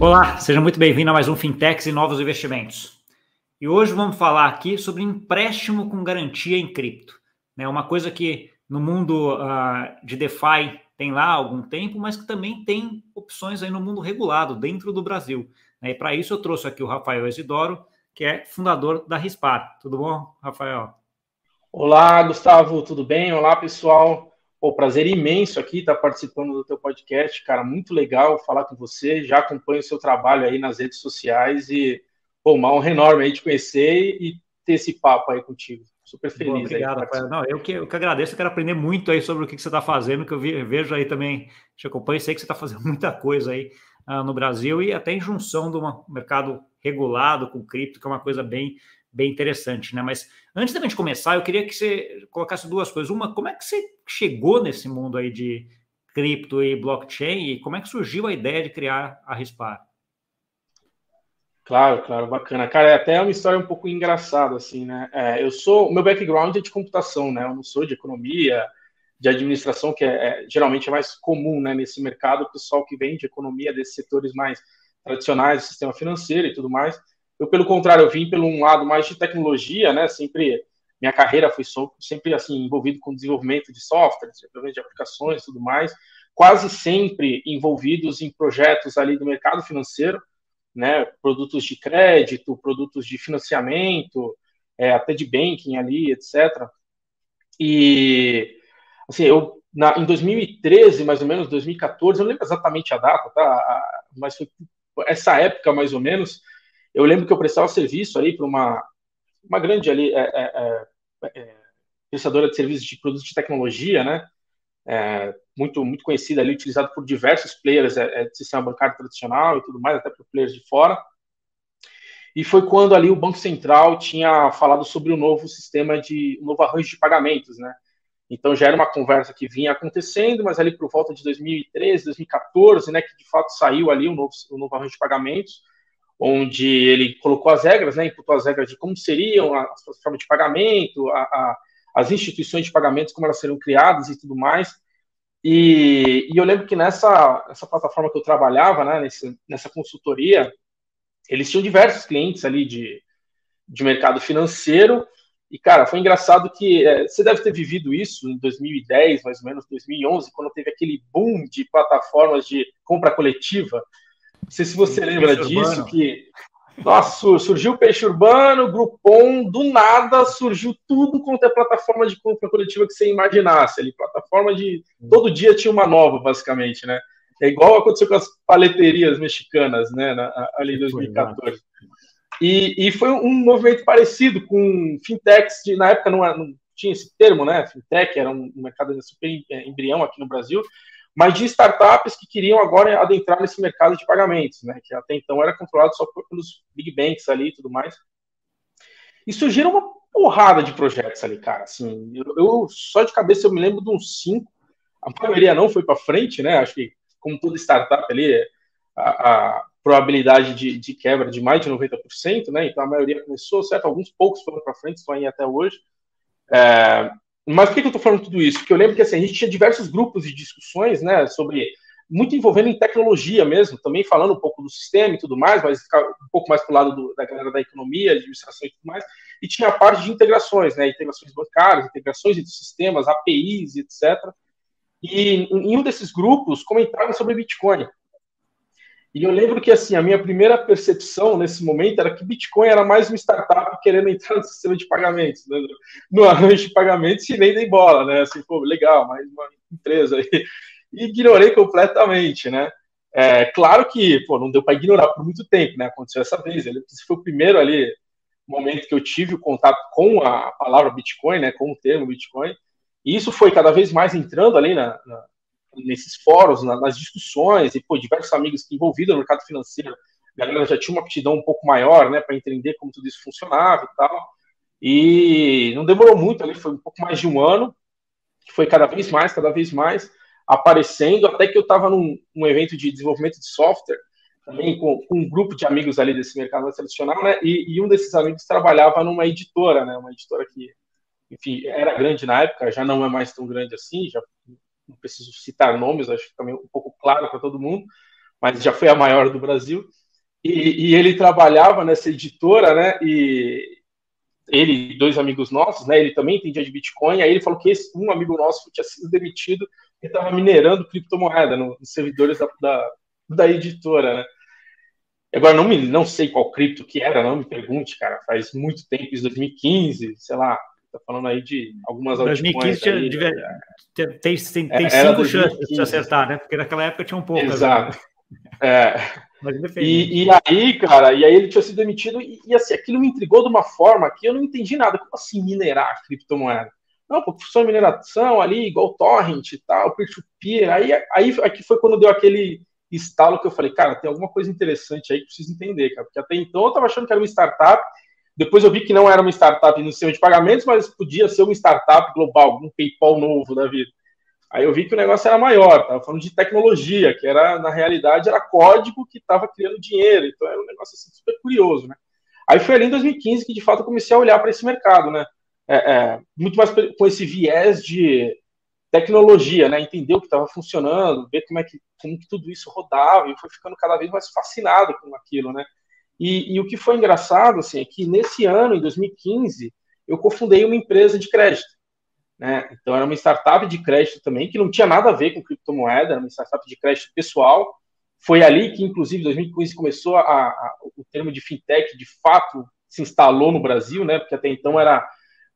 Olá, seja muito bem-vindo a mais um Fintechs e Novos Investimentos. E hoje vamos falar aqui sobre empréstimo com garantia em cripto. É uma coisa que no mundo uh, de DeFi tem lá há algum tempo, mas que também tem opções aí no mundo regulado, dentro do Brasil. E para isso eu trouxe aqui o Rafael Isidoro, que é fundador da Rispar. Tudo bom, Rafael? Olá, Gustavo, tudo bem? Olá, pessoal. Pô, prazer imenso aqui estar participando do teu podcast, cara, muito legal falar com você, já acompanho o seu trabalho aí nas redes sociais e, pô, uma honra enorme aí te conhecer e ter esse papo aí contigo. Super feliz. Boa, obrigado, aí, Não, eu que, eu que agradeço, eu quero aprender muito aí sobre o que, que você está fazendo, que eu vi, vejo aí também, te acompanho, sei que você está fazendo muita coisa aí uh, no Brasil e até em junção do mercado regulado com cripto, que é uma coisa bem bem interessante, né? Mas antes da gente começar, eu queria que você colocasse duas coisas. Uma, como é que você chegou nesse mundo aí de cripto e blockchain e como é que surgiu a ideia de criar a Rispar? Claro, claro, bacana. Cara, é até uma história um pouco engraçada, assim, né? É, eu sou, meu background é de computação, né? Eu não sou de economia, de administração, que é, é, geralmente é mais comum, né, nesse mercado, o pessoal que vem de economia, desses setores mais tradicionais, do sistema financeiro e tudo mais. Eu, pelo contrário, eu vim pelo um lado mais de tecnologia, né? Sempre minha carreira foi sempre assim envolvido com desenvolvimento de software, desenvolvimento de aplicações, tudo mais. Quase sempre envolvidos em projetos ali do mercado financeiro, né? Produtos de crédito, produtos de financiamento, é, até de banking ali, etc. E assim, eu na, em 2013, mais ou menos, 2014, eu não lembro exatamente a data, tá? Mas foi essa época mais ou menos eu lembro que eu prestava serviço ali para uma, uma grande ali, é, é, é, é, prestadora de serviços de produtos de tecnologia, né? É, muito, muito conhecida ali, utilizado por diversos players é, do sistema bancário tradicional e tudo mais, até por players de fora. E foi quando ali o Banco Central tinha falado sobre o novo sistema de, um novo arranjo de pagamentos, né? Então já era uma conversa que vinha acontecendo, mas ali por volta de 2013, 2014, né, que de fato saiu ali o novo, o novo arranjo de pagamentos, onde ele colocou as regras, né, imputou as regras de como seriam as plataformas de pagamento, a, a, as instituições de pagamentos, como elas seriam criadas e tudo mais. E, e eu lembro que nessa, nessa plataforma que eu trabalhava, né, nesse, nessa consultoria, eles tinham diversos clientes ali de, de mercado financeiro. E, cara, foi engraçado que é, você deve ter vivido isso em 2010, mais ou menos, 2011, quando teve aquele boom de plataformas de compra coletiva não sei se você lembra disso, urbano. que nossa, surgiu o Peixe Urbano, Groupon, do nada surgiu tudo quanto é plataforma de compra coletiva que você imaginasse ali. Plataforma de. Todo dia tinha uma nova, basicamente, né? É igual aconteceu com as paleterias mexicanas, né? Na, ali em 2014. E, e foi um movimento parecido com fintechs, de, na época não, não tinha esse termo, né? Fintech era um mercado super embrião aqui no Brasil, mas de startups que queriam agora adentrar nesse mercado de pagamentos, né, que até então era controlado só pelos big banks ali e tudo mais. E surgiram uma porrada de projetos ali, cara. Assim, eu, eu só de cabeça eu me lembro de uns cinco. A maioria não foi para frente, né? Acho que como toda startup ali, a, a probabilidade de, de, quebra de mais de 90%, né? Então a maioria começou, certo? Alguns poucos foram para frente, estão aí até hoje. É, mas por que, eu estou falando tudo isso? Porque eu lembro que assim, a gente tinha diversos grupos de discussões, né, sobre muito envolvendo em tecnologia mesmo, também falando um pouco do sistema e tudo mais, mas um pouco mais para o lado do, da galera da economia, administração e tudo mais, e tinha a parte de integrações, né, integrações bancárias, integrações entre sistemas, APIs, etc. E em um desses grupos comentaram sobre Bitcoin. E eu lembro que assim a minha primeira percepção nesse momento era que Bitcoin era mais uma startup querendo entrar no sistema de pagamentos, né? no arranjo de pagamentos e nem dei bola, né? Assim, pô, legal, mais uma empresa aí. E ignorei completamente, né? É, claro que, pô, não deu para ignorar por muito tempo, né? Aconteceu essa vez. Esse foi o primeiro ali momento que eu tive o contato com a palavra Bitcoin, né? Com o termo Bitcoin. E isso foi cada vez mais entrando ali na, na nesses fóruns, na, nas discussões, e pô, diversos amigos envolvidos no mercado financeiro, a galera já tinha uma aptidão um pouco maior, né, para entender como tudo isso funcionava e tal. E não demorou muito ali, foi um pouco mais de um ano, que foi cada vez mais, cada vez mais aparecendo, até que eu estava num, num, evento de desenvolvimento de software, também com, com, um grupo de amigos ali desse mercado tradicional, né, e, e um desses amigos trabalhava numa editora, né, uma editora que, enfim, era grande na época, já não é mais tão grande assim, já não preciso citar nomes, acho que também um pouco claro para todo mundo, mas já foi a maior do Brasil. E, e ele trabalhava nessa editora, né? E ele dois amigos nossos, né? Ele também entendia de Bitcoin. Aí ele falou que esse, um amigo nosso tinha sido demitido e estava minerando criptomoeda nos servidores da, da, da editora, né? Agora, não, me, não sei qual cripto que era, não me pergunte, cara. Faz muito tempo, isso 2015, sei lá. Tá falando aí de algumas 2015 tinha, aí, devia, né? tem, tem, tem, tem cinco chances de acertar, né? Porque naquela época tinha um pouco. Né? Exato. É. E, e, aí, cara, e aí ele tinha sido demitido, e, e, assim, aquilo me intrigou de uma forma que eu não entendi nada. Como assim minerar criptomoeda? Não, porque funciona mineração ali, igual torrent e tal, peer-to-peer. Aí, aí aqui foi quando deu aquele estalo que eu falei, cara, tem alguma coisa interessante aí que preciso entender, cara. Porque até então eu tava achando que era uma startup, depois eu vi que não era uma startup no sistema de pagamentos, mas podia ser uma startup global, um PayPal novo da vida. Aí eu vi que o negócio era maior, estava falando de tecnologia, que era, na realidade, era código que estava criando dinheiro, então era um negócio assim, super curioso, né? Aí foi ali em 2015 que, de fato, eu comecei a olhar para esse mercado, né? É, é, muito mais com esse viés de tecnologia, né? Entender o que estava funcionando, ver como é que, como que tudo isso rodava, e foi ficando cada vez mais fascinado com aquilo, né? E, e o que foi engraçado, assim, é que nesse ano, em 2015, eu cofundei uma empresa de crédito. Né? Então era uma startup de crédito também, que não tinha nada a ver com criptomoeda, era uma startup de crédito pessoal. Foi ali que, inclusive, em 2015 começou a, a, o termo de fintech, de fato, se instalou no Brasil, né? porque até então era,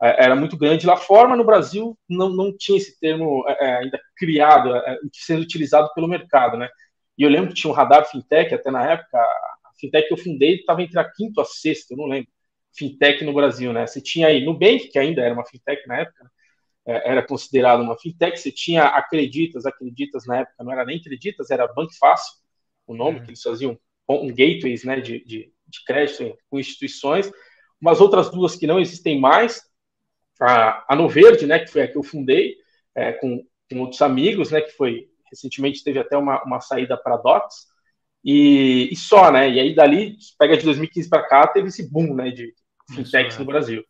é, era muito grande lá fora, mas no Brasil não, não tinha esse termo é, é ainda criado, é, sendo utilizado pelo mercado. Né? E eu lembro que tinha um radar fintech, até na época, fintech que eu fundei estava entre a quinta e a sexta, eu não lembro, fintech no Brasil. Né? Você tinha aí Nubank, que ainda era uma fintech na época, né? É, era considerado uma fintech. Você tinha Acreditas, Acreditas na época não era nem Acreditas, era Banco Fácil, o nome, uhum. que eles faziam um gateways né, de, de, de crédito com instituições. Umas outras duas que não existem mais, a, a Noverde, né, que foi a que eu fundei, é, com, com outros amigos, né, que foi recentemente teve até uma, uma saída para Docs, e, e, só, né? E aí dali, pega de 2015 para cá, teve esse boom né, de fintechs Isso, no Brasil.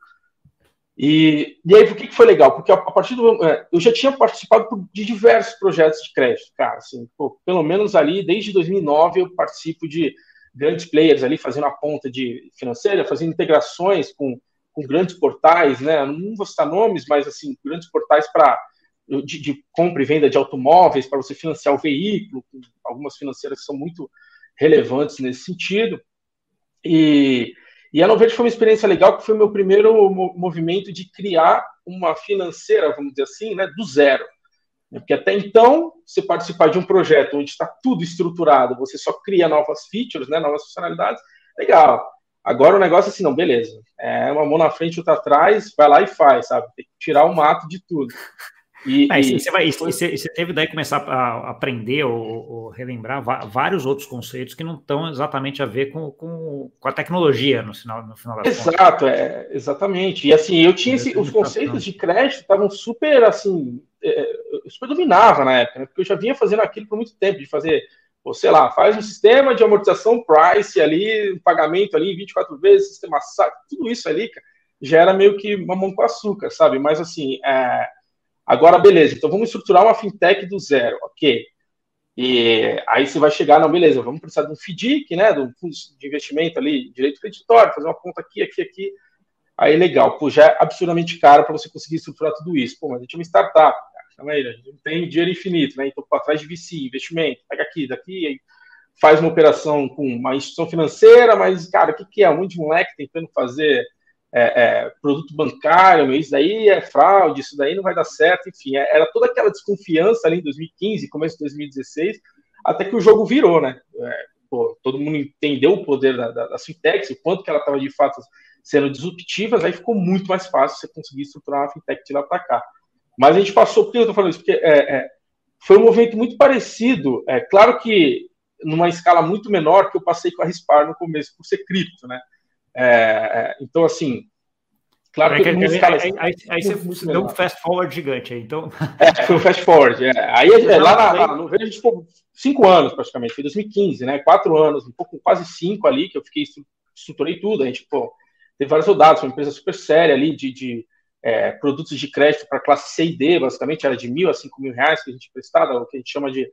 E, e aí, por que, que foi legal? Porque a, a partir do. É, eu já tinha participado de diversos projetos de crédito, cara. Assim, pô, pelo menos ali, desde 2009, eu participo de grandes players ali, fazendo a ponta de financeira, fazendo integrações com, com grandes portais, né? Não vou citar nomes, mas assim, grandes portais para de, de, compra e venda de automóveis, para você financiar o veículo, algumas financeiras que são muito relevantes nesse sentido. E, e a Noverde foi uma experiência legal, que foi o meu primeiro movimento de criar uma financeira, vamos dizer assim, né, do zero. Porque até então, você participar de um projeto onde está tudo estruturado, você só cria novas features, né, novas funcionalidades, legal. Agora o negócio é assim, não, beleza. É uma mão na frente, outra atrás, vai lá e faz, sabe? Tem que tirar o mato de tudo. E, ah, e, você, vai, foi... você, você, teve daí começar a aprender ou, ou, relembrar vários outros conceitos que não estão exatamente a ver com, com, com a tecnologia no final, no final da Exato, é, exatamente. E assim, eu tinha esse, os conceitos de crédito estavam super assim, é, eu super dominava na época, né? porque eu já vinha fazendo aquilo por muito tempo, de fazer, ou sei lá, faz um sistema de amortização price ali, um pagamento ali 24 vezes, sistema SAC, tudo isso ali, cara, já era meio que mamão com açúcar, sabe? Mas assim, é, Agora, beleza, então vamos estruturar uma fintech do zero, ok. E aí você vai chegar, não, beleza, vamos precisar de um FDIC, né, de um fundo de investimento ali, direito creditório, fazer uma conta aqui, aqui, aqui. Aí, legal, pô, já é absurdamente caro para você conseguir estruturar tudo isso. Pô, mas a gente é uma startup, cara, aí, a gente não tem dinheiro infinito, né, então, atrás de VC, investimento, pega aqui, daqui, aí faz uma operação com uma instituição financeira, mas, cara, o que, que é? Um monte de moleque tentando fazer é, é, produto bancário, isso daí é fraude, isso daí não vai dar certo, enfim, é, era toda aquela desconfiança ali em 2015, começo de 2016, até que o jogo virou, né? É, pô, todo mundo entendeu o poder da, da, o quanto que ela estava de fato sendo disruptivas, aí ficou muito mais fácil você conseguir estruturar uma fintech de lá para cá. Mas a gente passou, por que eu estou falando isso? Porque é, é, foi um movimento muito parecido, é claro que numa escala muito menor que eu passei com a Rispar no começo, por ser cripto, né? É, é, então, assim, claro que, que escala, aí, aí, aí você deu um fast forward gigante aí, então. É, foi um fast forward. É. Aí é, lá na, no Verde, tipo, cinco anos praticamente, foi 2015, né? Quatro anos, um pouco, quase cinco ali, que eu fiquei, estruturei tudo. A gente, pô, teve vários soldados, foi uma empresa super séria ali de, de é, produtos de crédito para classe C e D, basicamente, era de mil a cinco mil reais que a gente prestava, o que a gente chama de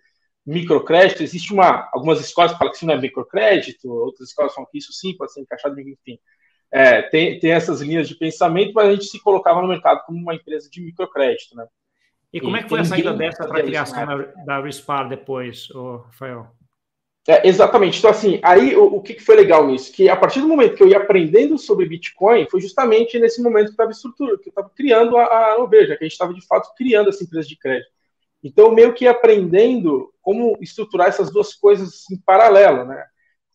microcrédito. Existe uma, algumas escolas que falam que isso não é microcrédito, outras escolas falam que isso sim pode ser encaixado, enfim. É, tem, tem essas linhas de pensamento, mas a gente se colocava no mercado como uma empresa de microcrédito, né? E como e é que foi a saída dessa para a criação da, da Respar depois, Rafael? É, exatamente. Então, assim, aí o, o que, que, foi legal nisso? Que a partir do momento que eu ia aprendendo sobre Bitcoin, foi justamente nesse momento que estava estrutura, que eu estava criando a, a Oveja, que a gente estava de fato criando essa empresa de crédito. Então, meio que aprendendo como estruturar essas duas coisas em paralelo, né?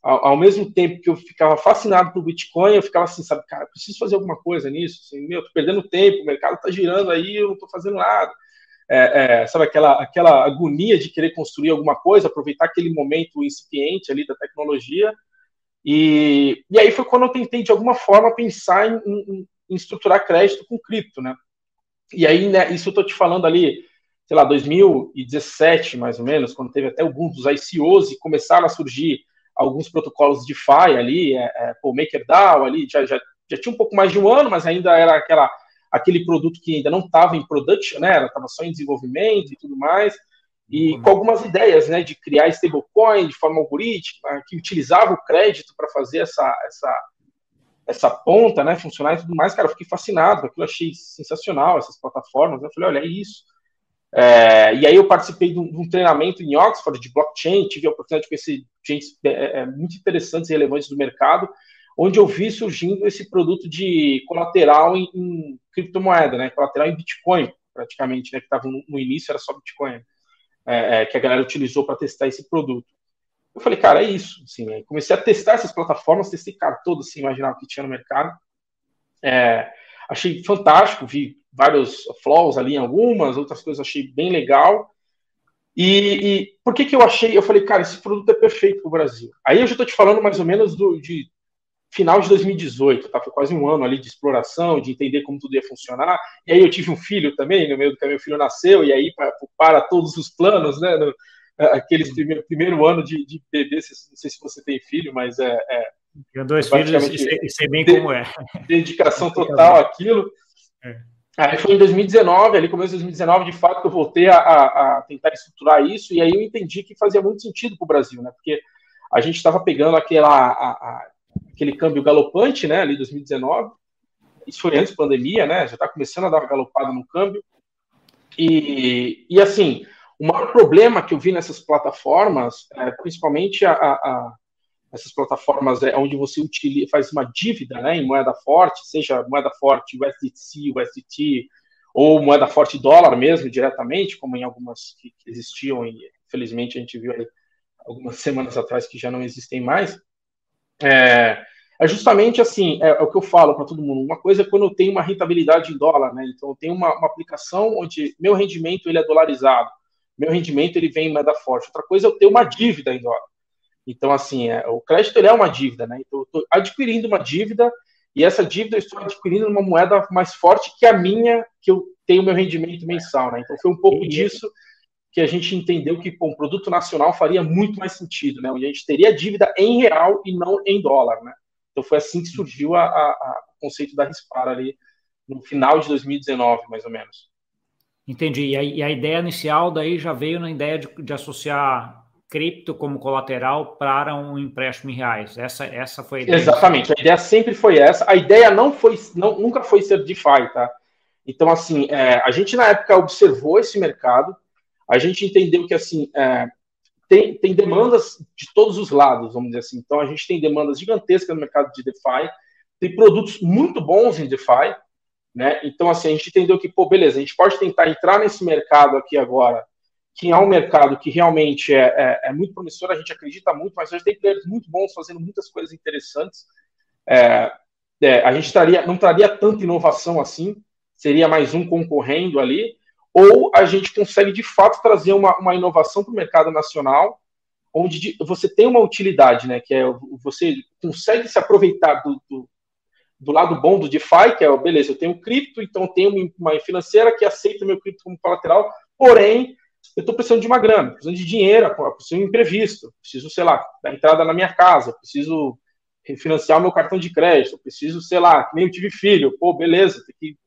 Ao, ao mesmo tempo que eu ficava fascinado por Bitcoin, eu ficava assim, sabe, cara, preciso fazer alguma coisa nisso. Assim, meu, tô perdendo tempo, o mercado está girando aí, eu não estou fazendo nada é, é, sabe, aquela, aquela agonia de querer construir alguma coisa, aproveitar aquele momento incipiente ali da tecnologia. E, e aí foi quando eu tentei, de alguma forma, pensar em, em, em estruturar crédito com cripto, né? E aí, né, isso eu estou te falando ali, sei lá, 2017, mais ou menos, quando teve até o boom dos ICOs e começaram a surgir alguns protocolos de DeFi ali, é, é, o MakerDAO ali, já, já, já tinha um pouco mais de um ano, mas ainda era aquela aquele produto que ainda não estava em production, né? Ela estava só em desenvolvimento e tudo mais, e uhum. com algumas ideias, né, de criar stablecoin de forma algorítmica, que utilizava o crédito para fazer essa, essa, essa ponta, né, funcionar e tudo mais. Cara, eu fiquei fascinado, aquilo achei sensacional, essas plataformas. Eu falei, olha, é isso. É, e aí eu participei de um, de um, treinamento em Oxford de blockchain, tive a oportunidade de conhecer gente é, é, muito interessantes e relevantes do mercado, onde eu vi surgindo esse produto de colateral em, em criptomoeda, né? Colateral em Bitcoin, praticamente, né? Que estava no, no, início, era só Bitcoin, é, é, que a galera utilizou para testar esse produto. Eu falei, cara, é isso. Assim, comecei a testar essas plataformas, testei, cara, todas, assim, imaginava que tinha no mercado. É, achei fantástico, vi vários flaws ali em algumas, outras coisas achei bem legal. E, e, por que que eu achei? Eu falei, cara, esse produto é perfeito para o Brasil. Aí eu já estou te falando mais ou menos do, de final de 2018, tá? Foi quase um ano ali de exploração, de entender como tudo ia funcionar. E aí eu tive um filho também, no meio do caminho o filho nasceu, e aí para, para todos os planos, né? No, aqueles primeiro, primeiro ano de, de bebê, não sei se você tem filho, mas é. é Tenho dois filhos e sei, sei bem de, como é. Dedicação total àquilo. É. Aí foi em 2019, ali começo de 2019, de fato, que eu voltei a, a, a tentar estruturar isso, e aí eu entendi que fazia muito sentido para o Brasil, né? Porque a gente estava pegando aquela a, aquele câmbio galopante, né, ali 2019. Isso foi antes da pandemia, né? Já está começando a dar uma galopada no câmbio. E, e assim, o maior problema que eu vi nessas plataformas, é, principalmente a, essas plataformas é, onde você utiliza, faz uma dívida né, em moeda forte, seja moeda forte USDC, USDT, ou moeda forte dólar mesmo, diretamente, como em algumas que, existiam, e infelizmente a gente viu aí algumas semanas atrás que já não existem mais. É, é justamente assim, é, é, o que eu falo para todo mundo. Uma coisa é quando eu tenho uma rentabilidade em dólar, né? Então eu tenho uma, uma, aplicação onde meu rendimento ele é dolarizado, meu rendimento ele vem em moeda forte. Outra coisa é eu ter uma dívida em dólar. Então assim, é, o crédito ele é uma dívida, né? Então eu estou adquirindo uma dívida e essa dívida eu estou adquirindo uma moeda mais forte que a minha, que eu tenho meu rendimento mensal, né? Então foi um pouco disso que a gente entendeu que pô, um produto nacional faria muito mais sentido, né? Onde a gente teria dívida em real e não em dólar, né? Então foi assim que surgiu a, a, a, o conceito da Rispar ali no final de 2019, mais ou menos. Entendi. E a, e a ideia inicial daí já veio na ideia de, de associar cripto como colateral para um empréstimo em reais. Essa, essa foi a ideia. Exatamente. A ideia sempre foi essa. A ideia não foi, não, nunca foi ser DeFi, tá? Então, assim, é, a gente na época observou esse mercado, a gente entendeu que assim é, tem, tem demandas de todos os lados, vamos dizer assim. Então a gente tem demandas gigantescas no mercado de DeFi, tem produtos muito bons em DeFi, né? Então assim a gente entendeu que pô, beleza, a gente pode tentar entrar nesse mercado aqui agora, que é um mercado que realmente é, é, é muito promissor, a gente acredita muito, mas a gente tem players muito bons fazendo muitas coisas interessantes. É, é, a gente traria, não traria tanta inovação assim, seria mais um concorrendo ali, ou a gente consegue de fato trazer uma, uma inovação para o mercado nacional, onde você tem uma utilidade, né? Que é você consegue se aproveitar do, do, do lado bom do DeFi, que é, beleza, eu tenho cripto, então tenho uma financeira que aceita meu cripto como colateral, porém, eu estou precisando de uma grana, precisando de dinheiro, preciso de um imprevisto, preciso, sei lá, da entrada na minha casa, preciso refinanciar o meu cartão de crédito, preciso, sei lá, que nem eu tive filho, pô, beleza, tem que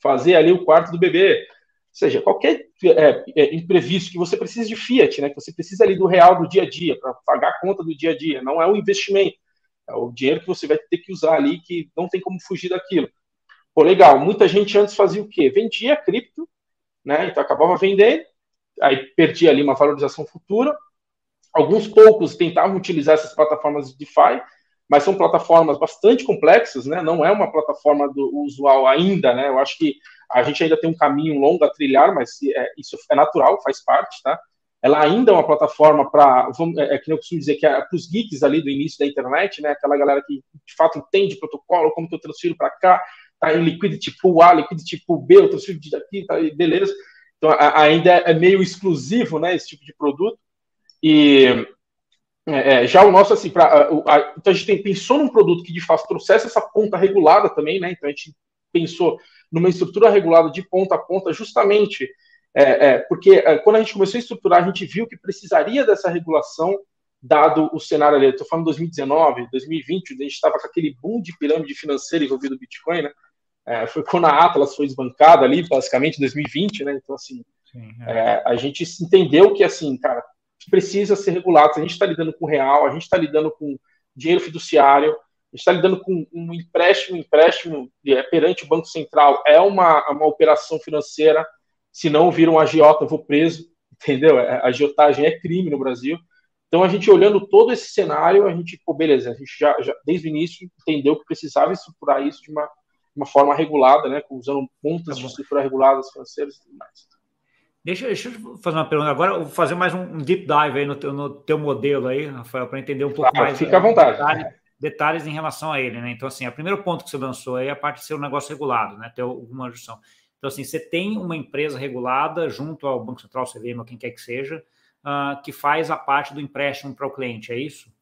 fazer ali o quarto do bebê seja, qualquer é, é, imprevisto que você precisa de fiat, né, que você precisa ali do real do dia a dia, para pagar a conta do dia a dia, não é um investimento, é o dinheiro que você vai ter que usar ali, que não tem como fugir daquilo. Pô, legal, muita gente antes fazia o quê? Vendia cripto, né, então acabava vendendo, aí perdia ali uma valorização futura, alguns poucos tentavam utilizar essas plataformas de DeFi, mas são plataformas bastante complexas, né? Não é uma plataforma do usual ainda, né? Eu acho que a gente ainda tem um caminho longo a trilhar, mas é, isso é natural, faz parte, tá? Ela ainda é uma plataforma para, é, é que eu costumo dizer que é para os geeks ali do início da internet, né? Aquela galera que de fato entende protocolo, como que eu transfiro para cá, tá em liquidity pool A, liquidity pool B, eu transfiro daqui, tá, beleza. Então ainda é meio exclusivo, né? Esse tipo de produto. E é, é, já o nosso, assim, pra, a, a, então a gente tem, pensou num produto que de fato trouxesse essa ponta regulada também, né? Então a gente pensou numa estrutura regulada de ponta a ponta, justamente é, é, porque é, quando a gente começou a estruturar, a gente viu que precisaria dessa regulação, dado o cenário ali. Estou falando 2019, 2020, a gente estava com aquele boom de pirâmide financeira envolvido no Bitcoin, né? É, foi quando a Atlas foi desbancada ali, basicamente, em 2020, né? Então, assim, Sim, é. a gente entendeu que, assim, cara, precisa ser regulado. A gente está lidando com real, a gente está lidando com dinheiro fiduciário, a gente está lidando com um empréstimo, empréstimo é, perante o Banco Central é uma, uma operação financeira, se não vira um agiota, eu vou preso, entendeu? A é, agiotagem é crime no Brasil. Então, a gente olhando todo esse cenário, a gente, pô, beleza, a gente já, já desde o início entendeu que precisava estruturar isso de uma, uma forma regulada, né, usando pontas de estrutura reguladas financeiras e tudo mais. Deixa, deixa eu fazer uma pergunta agora, vou fazer mais um deep dive aí no teu, no teu modelo aí, Rafael, para entender um pouco mais. Fica à vontade. Detalhes, detalhes, em relação a ele, né? Então, assim, o primeiro ponto que você lançou aí é a parte de ser um negócio regulado, né? Ter alguma junção. Então, assim, você tem uma empresa regulada junto ao Banco Central, CVM ou quem quer que seja, uh, que faz a parte do empréstimo para o cliente, é isso?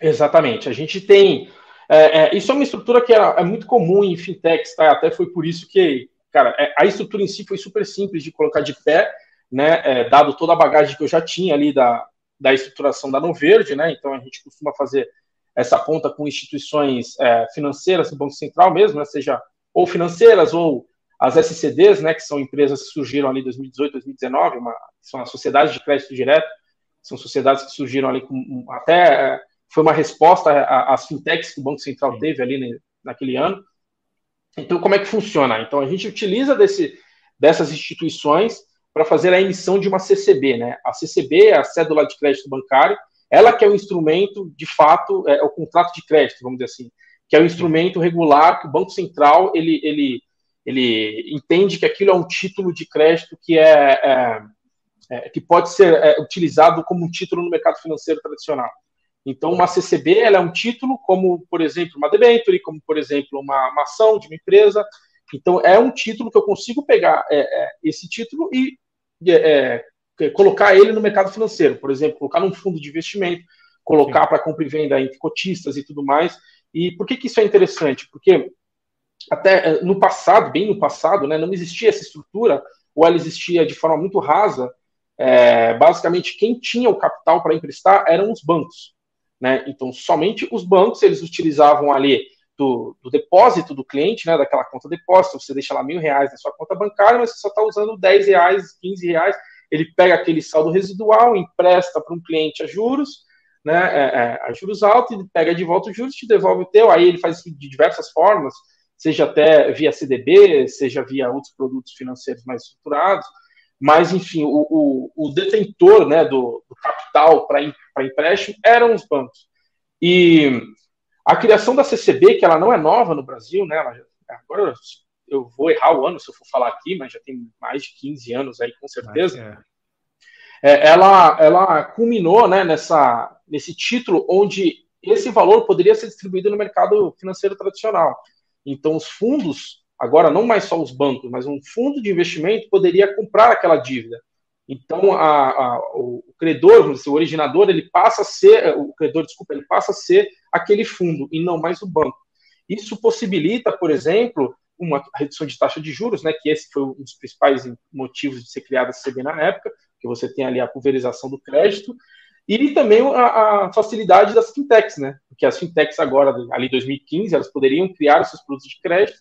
Exatamente. A gente tem. É, é, isso é uma estrutura que é, é muito comum em fintechs, tá? Até foi por isso que cara, é, a estrutura em si foi super simples de colocar de pé, né? É, dado toda a bagagem que eu já tinha ali da, da estruturação da Noverde, né? Então a gente costuma fazer essa ponta com instituições é, financeiras do Banco Central mesmo, né? Seja ou financeiras ou as SCDs, né? Que são empresas que surgiram ali em 2018, 2019, uma, são as sociedades de crédito direto, são sociedades que surgiram ali com até é, foi uma resposta às fintechs que o Banco Central teve ali naquele ano. Então, como é que funciona? Então, a gente utiliza desse, dessas instituições para fazer a emissão de uma CCB, né? A CCB é a cédula de crédito bancário, ela que é o instrumento, de fato, é o contrato de crédito, vamos dizer assim, que é o instrumento regular que o Banco Central ele, ele, ele entende que aquilo é um título de crédito que é, é, é que pode ser é, utilizado como um título no mercado financeiro tradicional. Então, uma CCB ela é um título, como, por exemplo, uma debenture, como, por exemplo, uma, uma ação de uma empresa. Então, é um título que eu consigo pegar é, é, esse título e é, é colocar ele no mercado financeiro. Por exemplo, colocar num fundo de investimento, colocar para compra e venda entre cotistas e tudo mais. E por que, que isso é interessante? Porque até é, no passado, bem no passado, né, não existia essa estrutura, ou ela existia de forma muito rasa. É, basicamente, quem tinha o capital para emprestar eram os bancos. Né? Então, somente os bancos eles utilizavam ali do, do, depósito do cliente, né, daquela conta depósito, você deixa lá mil reais na sua conta bancária, mas você só está usando 10 reais, 15 reais, ele pega aquele saldo residual, empresta para um cliente a juros, né, é, é, a juros altos, ele pega de volta os juros, te devolve o teu, aí ele faz isso de diversas formas, seja até via CDB, seja via outros produtos financeiros mais estruturados, mas, enfim, o, o, o detentor né, do, do capital para empréstimo eram os bancos. E a criação da CCB, que ela não é nova no Brasil, né, ela, agora eu vou errar o ano se eu for falar aqui, mas já tem mais de 15 anos aí, com certeza. É. É, ela, ela culminou né, nessa, nesse título onde esse valor poderia ser distribuído no mercado financeiro tradicional. Então, os fundos Agora, não mais só os bancos, mas um fundo de investimento poderia comprar aquela dívida. Então, a, a, o credor, o originador, ele passa a ser, o credor, desculpa, ele passa a ser aquele fundo e não mais o banco. Isso possibilita, por exemplo, uma redução de taxa de juros, né, que esse foi um dos principais motivos de ser criada a CB na época, que você tem ali a pulverização do crédito, e também a, a, facilidade das fintechs, né, porque as fintechs agora, ali em 2015, elas poderiam criar seus produtos de crédito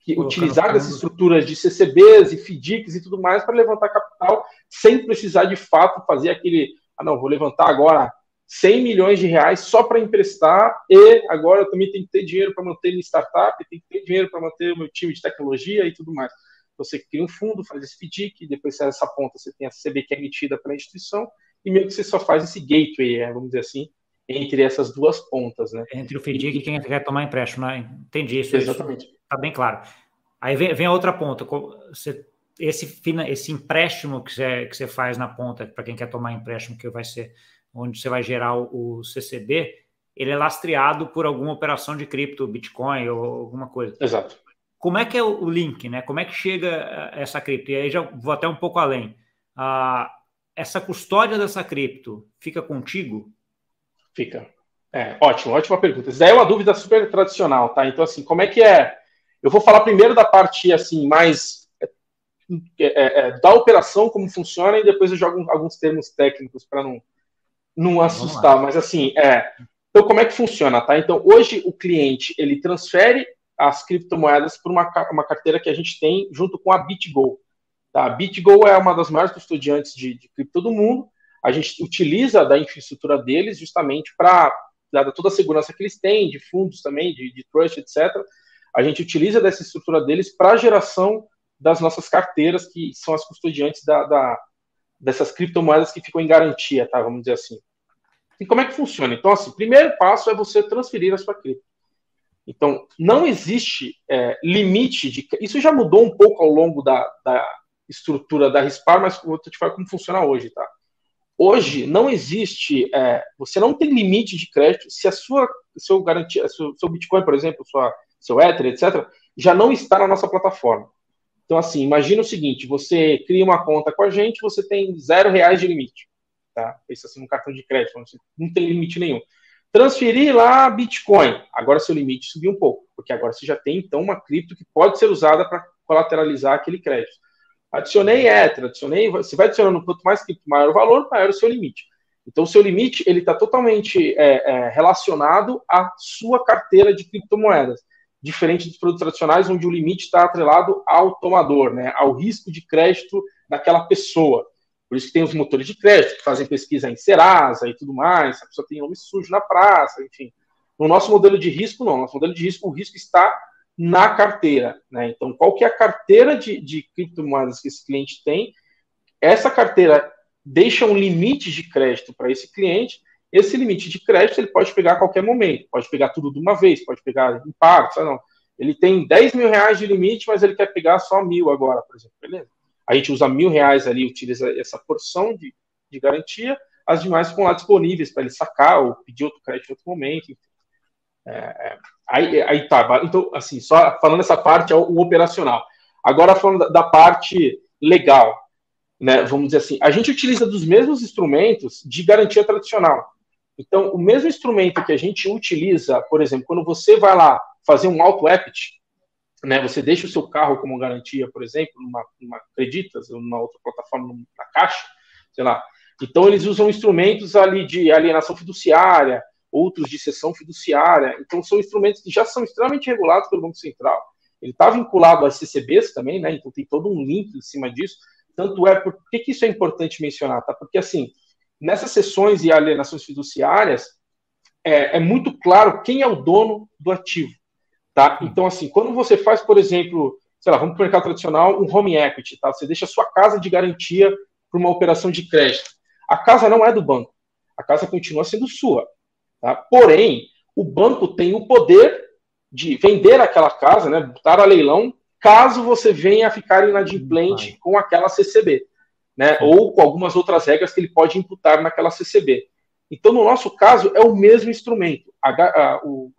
que utilizar dessas estruturas de CCBs e FDICs e tudo mais para levantar capital sem precisar de fato fazer aquele, ah não, vou levantar agora 100 milhões de reais só para emprestar e agora eu também tenho que ter dinheiro para manter minha startup, tenho que ter dinheiro para manter o meu time de tecnologia e tudo mais. Você cria um fundo, faz esse FDIC, depois essa ponta você tem a CB que é emitida pela instituição e meio que você só faz esse gateway, é, vamos dizer assim, entre essas duas pontas, né? Entre o FDIC e quem quer tomar empréstimo, né? Entendi isso. Exatamente. Está bem claro. Aí vem, vem a outra ponta. Você, esse, esse empréstimo que você, que você faz na ponta, para quem quer tomar empréstimo, que vai ser onde você vai gerar o, CCB, ele é lastreado por alguma operação de cripto, Bitcoin ou alguma coisa. Exato. Como é que é o link, né? Como é que chega essa cripto? E aí já vou até um pouco além. Ah, essa custódia dessa cripto fica contigo? Fica. É, ótimo, ótima pergunta. Isso daí é uma dúvida super tradicional, tá? Então, assim, como é que é? Eu vou falar primeiro da parte, assim, mais é, é, é, da operação, como funciona, e depois eu jogo alguns termos técnicos para não, não assustar, mas assim, é. Então, como é que funciona, tá? Então, hoje o cliente ele transfere as criptomoedas por uma, uma carteira que a gente tem junto com a BitGo. Tá? A BitGo é uma das maiores custodiantes de, de cripto do mundo. A gente utiliza da infraestrutura deles justamente para, dada toda a segurança que eles têm, de fundos também, de, de trust, etc. A gente utiliza dessa estrutura deles para a geração das nossas carteiras, que são as custodiantes da, da, dessas criptomoedas que ficam em garantia, tá? Vamos dizer assim. E como é que funciona? Então, assim, primeiro passo é você transferir a sua cripto. Então, não existe é, limite de. Isso já mudou um pouco ao longo da, da estrutura da RISPAR, mas vou te falar como funciona hoje, tá? Hoje não existe, é, você não tem limite de crédito se a sua, seu garantia, seu, seu Bitcoin, por exemplo, sua, seu Ether, etc., já não está na nossa plataforma. Então, assim, imagina o seguinte: você cria uma conta com a gente, você tem zero reais de limite tá? Pensa assim no cartão de crédito, não tem limite nenhum. Transferir lá Bitcoin, agora seu limite subiu um pouco, porque agora você já tem então uma cripto que pode ser usada para colateralizar aquele crédito. Adicionei Ether, adicionei, você vai adicionando quanto mais cripto, maior o valor, maior o seu limite. Então, o seu limite ele está totalmente é, é, relacionado à sua carteira de criptomoedas, diferente dos produtos tradicionais, onde o limite está atrelado ao tomador, né, ao risco de crédito daquela pessoa. Por isso que tem os motores de crédito que fazem pesquisa em Serasa e tudo mais, a pessoa tem nome sujo na praça, enfim. No nosso modelo de risco, não. No nosso modelo de risco, o risco está na carteira. Né? Então, qual que é a carteira de, de criptomoedas que esse cliente tem? Essa carteira deixa um limite de crédito para esse cliente. Esse limite de crédito ele pode pegar a qualquer momento, pode pegar tudo de uma vez, pode pegar em partes, não. Ele tem 10 mil reais de limite, mas ele quer pegar só mil agora, por exemplo, beleza? a gente usa mil reais ali, utiliza essa porção de, de garantia, as demais ficam lá disponíveis para ele sacar ou pedir outro crédito em outro momento. É, é, aí, aí tá, então, assim, só falando essa parte, é o, o operacional. Agora, falando da, da, parte legal, né, vamos dizer assim, a gente utiliza dos mesmos instrumentos de garantia tradicional. Então, o mesmo instrumento que a gente utiliza, por exemplo, quando você vai lá fazer um auto-equity, né, você deixa o seu carro como garantia, por exemplo, numa, numa Creditas, numa outra plataforma, na Caixa, sei lá. Então, eles usam instrumentos ali de alienação fiduciária, outros de cessão fiduciária. Então, são instrumentos que já são extremamente regulados pelo Banco Central. Ele está vinculado às CCBs também, né? Então, tem todo um link em cima disso. Tanto é, por que, que isso é importante mencionar? Tá? Porque, assim, nessas sessões e alienações fiduciárias, é, é muito claro quem é o dono do ativo. Tá? Então, assim, quando você faz, por exemplo, sei lá, vamos para o mercado tradicional, um home equity, tá? Você deixa a sua casa de garantia para uma operação de crédito. A casa não é do banco. A casa continua sendo sua. Tá? Porém, o banco tem o poder de vender aquela casa, né, botar a leilão, caso você venha a ficar inadimplente com aquela CCB, né, ou com algumas outras regras que ele pode imputar naquela CCB. Então, no nosso caso, é o mesmo instrumento. A, a, o,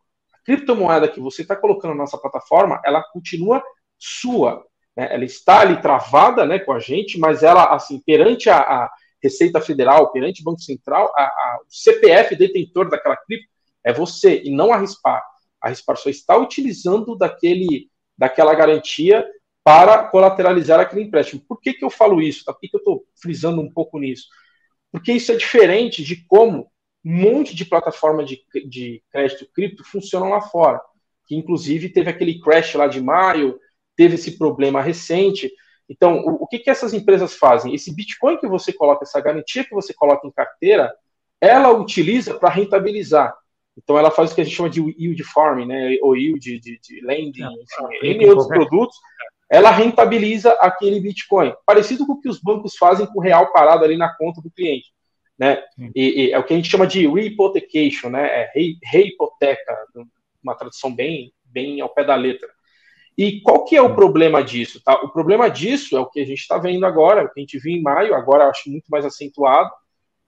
criptomoeda que você está colocando na nossa plataforma, ela continua sua. Né? Ela está ali travada né, com a gente, mas ela, assim, perante a, a Receita Federal, perante o Banco Central, a, a, o CPF detentor daquela cripto é você e não a Rispar. A Rispar só está utilizando daquele, daquela garantia para colateralizar aquele empréstimo. Por que, que eu falo isso? Tá? Por que, que eu estou frisando um pouco nisso? Porque isso é diferente de como um monte de plataforma de, de crédito cripto funcionam lá fora. Que inclusive teve aquele crash lá de maio, teve esse problema recente. Então, o, o que, que essas empresas fazem? Esse Bitcoin que você coloca, essa garantia que você coloca em carteira, ela utiliza para rentabilizar. Então, ela faz o que a gente chama de yield farming, né? ou yield de, de lending, enfim, N outros produtos. Ela rentabiliza aquele Bitcoin, parecido com o que os bancos fazem com o real parado ali na conta do cliente. Né? E, e, é o que a gente chama de rehypothecation, né? é rehipoteca, uma tradução bem, bem ao pé da letra. E qual que é o problema disso? Tá? O problema disso é o que a gente está vendo agora, o que a gente viu em maio, agora acho muito mais acentuado,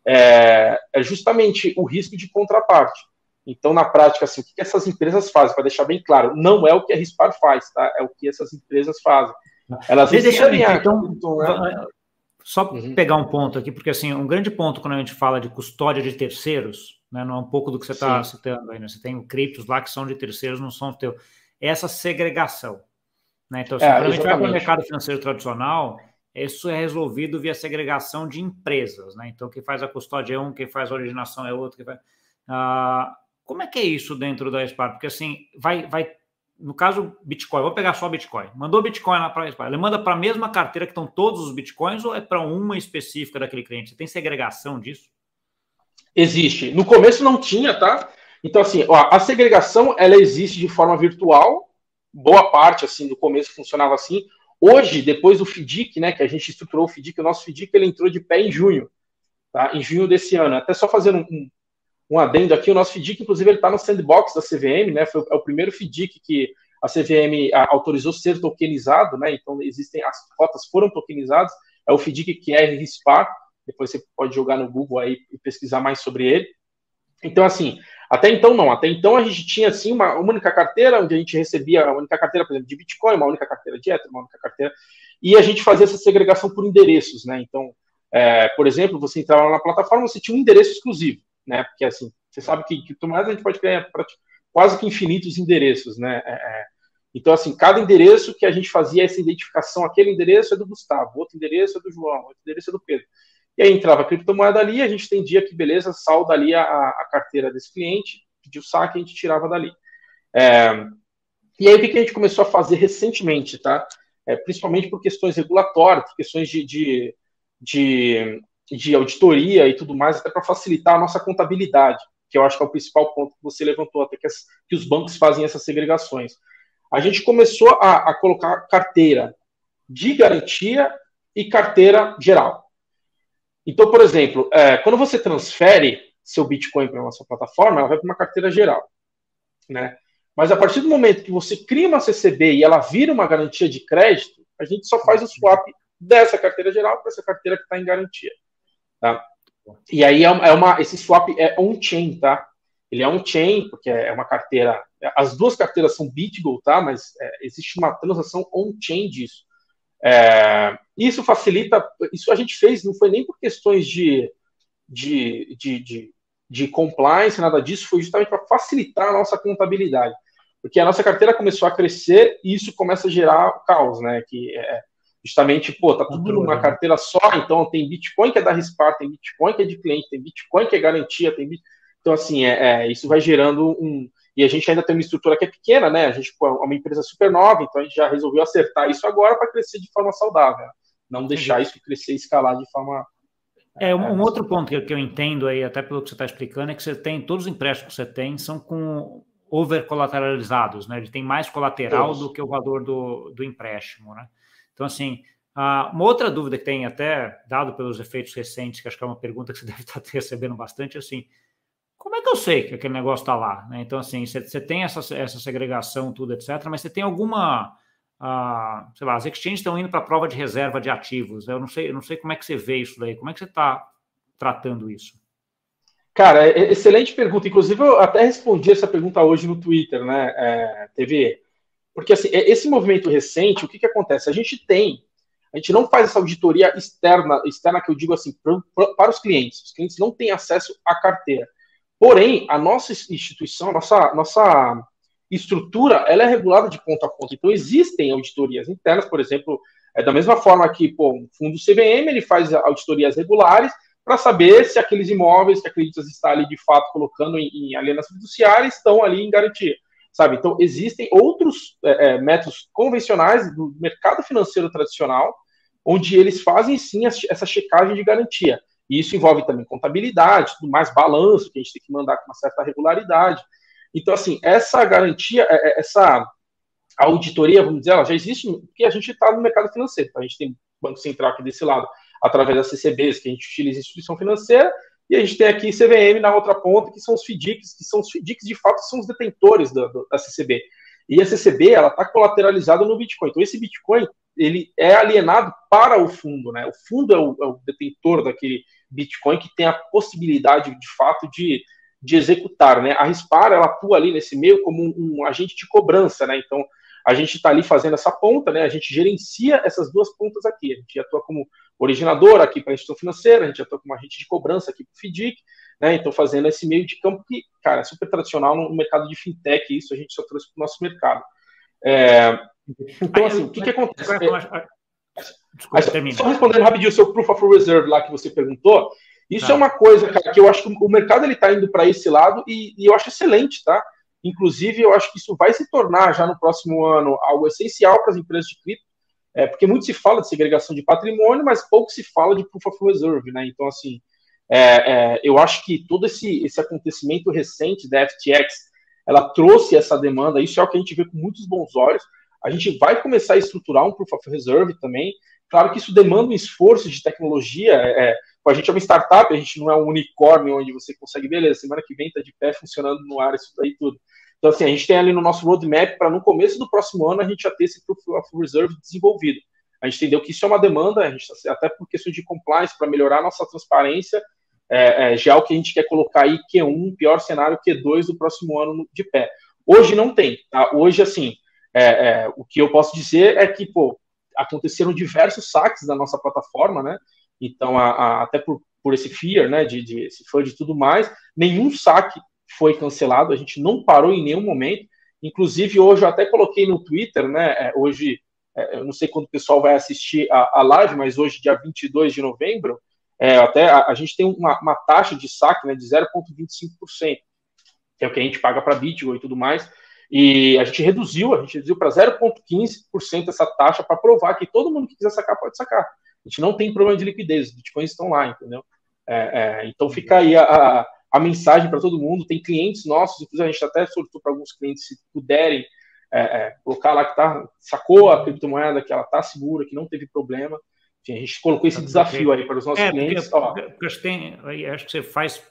é, é justamente o risco de contraparte. Então, na prática, assim, o que essas empresas fazem, para deixar bem claro, não é o que a Rispar faz, tá? É o que essas empresas fazem. Elas deixa eu então, né? só uhum. pegar um ponto aqui, porque assim, um grande ponto quando a gente fala de custódia de terceiros, né, não é um pouco do que você está citando aí, né? Você tem criptos lá que são de terceiros, não são teu essa segregação. Né? Então, se é, a gente vai para o mercado financeiro tradicional, isso é resolvido via segregação de empresas. Né? Então, quem faz a custódia é um, quem faz a originação é outro. Faz... Ah, como é que é isso dentro da SPAR? Porque assim, vai, vai no caso Bitcoin, vou pegar só Bitcoin. Mandou Bitcoin lá para a SPAR. Ele manda para a mesma carteira que estão todos os Bitcoins ou é para uma específica daquele cliente? Você tem segregação disso? Existe. No começo não tinha, tá? Então, assim, ó, a segregação ela existe de forma virtual, boa parte assim do começo funcionava assim. Hoje, depois do FDIC, né, que a gente estruturou o FDIC, o nosso FDIC ele entrou de pé em junho, tá? Em junho desse ano. Até só fazendo um, um adendo aqui, o nosso FDIC, inclusive, ele está no sandbox da CVM, né? Foi é o primeiro FDIC que a CVM autorizou ser tokenizado, né? Então existem as cotas foram tokenizadas. É o FDIC que é RISPAR. Depois você pode jogar no Google aí e pesquisar mais sobre ele. Então, assim, até então, não. Até então, a gente tinha, assim, uma, única carteira, onde a gente recebia uma única carteira, por exemplo, de Bitcoin, uma única carteira de Ether, uma única carteira, e a gente fazia essa segregação por endereços, né? Então, é, por exemplo, você entrava na plataforma, você tinha um endereço exclusivo, né? Porque, assim, você sabe que criptomoedas a gente pode criar quase que infinitos endereços, né? É, é, então, assim, cada endereço que a gente fazia essa identificação, aquele endereço é do Gustavo, outro endereço é do João, outro endereço é do Pedro. E aí entrava a criptomoeda ali, a gente entendia que, beleza, salda ali a, a carteira desse cliente, pediu saque, a gente tirava dali. É, e aí o que, que a gente começou a fazer recentemente, tá? É, principalmente por questões regulatórias, por questões de, de, de, de auditoria e tudo mais, até para facilitar a nossa contabilidade, que eu acho que é o principal ponto que você levantou, até que, as, que os bancos fazem essas segregações. A gente começou a, a colocar carteira de garantia e carteira geral. Então, por exemplo, é, quando você transfere seu Bitcoin para a nossa plataforma, ela vai para uma carteira geral, né? Mas a partir do momento que você cria uma CCB e ela vira uma garantia de crédito, a gente só faz o swap dessa carteira geral para essa carteira que está em garantia, tá? E aí é uma, é esse swap é on-chain, tá? Ele é on-chain porque é uma carteira, as duas carteiras são BitGo, tá? Mas é, existe uma transação on-chain disso. É, isso facilita, isso a gente fez, não foi nem por questões de, de, de, de, de compliance, nada disso, foi justamente para facilitar a nossa contabilidade. Porque a nossa carteira começou a crescer e isso começa a gerar caos, né? Que é justamente, pô, tá tudo numa carteira só, então tem Bitcoin que é da Rispar, tem Bitcoin que é de cliente, tem Bitcoin que é garantia, tem Bitcoin. Então, assim, é, é, isso vai gerando um, e a gente ainda tem uma estrutura que é pequena, né? A gente pô, é uma empresa super nova, então a gente já resolveu acertar isso agora para crescer de forma saudável. Não deixar isso crescer e escalar de forma. É, um, um outro ponto que eu, que eu, entendo aí, até pelo que você está explicando, é que você tem, todos os empréstimos que você tem são com over colateralizados, né? Ele tem mais colateral do que o valor do, do empréstimo, né? Então, assim, uma outra dúvida que tem até, dado pelos efeitos recentes, que acho que é uma pergunta que você deve estar recebendo bastante, assim, como é que eu sei que aquele negócio está lá? Né? Então, assim, você tem essa, essa segregação, tudo, etc., mas você tem alguma. Uh, sei lá, as exchanges estão indo para a prova de reserva de ativos. Eu não sei, eu não sei como é que você vê isso daí. Como é que você está tratando isso? Cara, é, excelente pergunta. Inclusive, eu até respondi essa pergunta hoje no Twitter, né? É, teve. Porque, assim, é, esse movimento recente, o que, que acontece? A gente tem. A gente não faz essa auditoria externa, externa que eu digo assim, para os clientes. Os clientes não têm acesso à carteira. Porém, a nossa instituição, a nossa, nossa estrutura, ela é regulada de ponta a ponta. Então, existem auditorias internas, por exemplo, é da mesma forma que pô, o fundo CVM ele faz auditorias regulares para saber se aqueles imóveis que acreditas está ali de fato colocando em, em alienação fiduciária estão ali em garantia. Sabe? Então, existem outros é, é, métodos convencionais do mercado financeiro tradicional, onde eles fazem sim essa checagem de garantia. E isso envolve também contabilidade, tudo mais, balanço, que a gente tem que mandar com uma certa regularidade. Então, assim, essa garantia, é, é, essa auditoria, vamos dizer, ela já existe, porque a gente está no mercado financeiro. Então, a gente tem Banco Central aqui desse lado, através das CCBs, que a gente utiliza instituição financeira, e a gente tem aqui CVM na outra ponta, que são os FDICs, que são os FDICs, de fato, são os detentores da, da CCB. E a CCB, ela está colateralizada no Bitcoin. Então, esse Bitcoin, ele é alienado para o fundo, né? O fundo é o, é o detentor daquele Bitcoin que tem a possibilidade, de fato, de, de executar, né? A Rispar, ela atua ali nesse meio como um, um agente de cobrança, né? Então, a gente está ali fazendo essa ponta, né? A gente gerencia essas duas pontas aqui. A gente atua como originador aqui para a instituição financeira, a gente atua como agente de cobrança aqui para o FDIC, né? Então, fazendo esse meio de campo que, cara, é super tradicional no mercado de fintech, isso a gente só trouxe para o nosso mercado. É... Então, assim, o que, que acontece? Desculpa, só respondendo rapidinho o seu Proof of Reserve lá que você perguntou, isso tá. é uma coisa, cara, que eu acho que o mercado ele está indo para esse lado e, e eu acho excelente, tá? Inclusive, eu acho que isso vai se tornar já no próximo ano algo essencial para as empresas de cripto, é, porque muito se fala de segregação de patrimônio, mas pouco se fala de proof of reserve, né? Então, assim, é, é, eu acho que todo esse, esse acontecimento recente da FTX, ela trouxe essa demanda, isso é o que a gente vê com muitos bons olhos. A gente vai começar a estruturar um proof of reserve também. Claro que isso demanda um esforço de tecnologia. É, é a gente é uma startup, a gente não é um unicórnio onde você consegue, beleza, semana que vem está de pé funcionando no ar, isso daí tudo. Então, assim, a gente tem ali no nosso roadmap para no começo do próximo ano a gente já ter esse Proof of Reserve desenvolvido. A gente entendeu que isso é uma demanda, a gente, tá, até por questão de compliance, para melhorar a nossa transparência, é, é, já é o que a gente quer colocar aí Q1, pior cenário, Q2 do próximo ano de pé. Hoje não tem, tá? Hoje, assim, é, é, o que eu posso dizer é que, pô, aconteceram diversos saques da nossa plataforma, né? Então, a, a, até por, por esse fear, né, de, de esse FUD e tudo mais, nenhum saque foi cancelado, a gente não parou em nenhum momento. Inclusive, hoje eu até coloquei no Twitter, né? É, hoje, é, eu não sei quando o pessoal vai assistir a, a live, mas hoje, dia 22 de novembro, é, até a, a, gente tem uma, uma, taxa de saque né, de 0,25%, que é o que a gente paga para Bitcoin e tudo mais. E a gente reduziu, a gente reduziu para 0,15% essa taxa para provar que todo mundo que quiser sacar pode sacar. A gente não tem problema de liquidez, os bitcoins estão lá, entendeu? É, é, então fica aí a, a mensagem para todo mundo. Tem clientes nossos, inclusive a gente até solicitou para alguns clientes, se puderem, é, é, colocar lá que tá, sacou a criptomoeda, que ela está segura, que não teve problema. Enfim, a gente colocou esse desafio aí para os nossos é, clientes. Porque, porque acho, que tem, acho que você faz.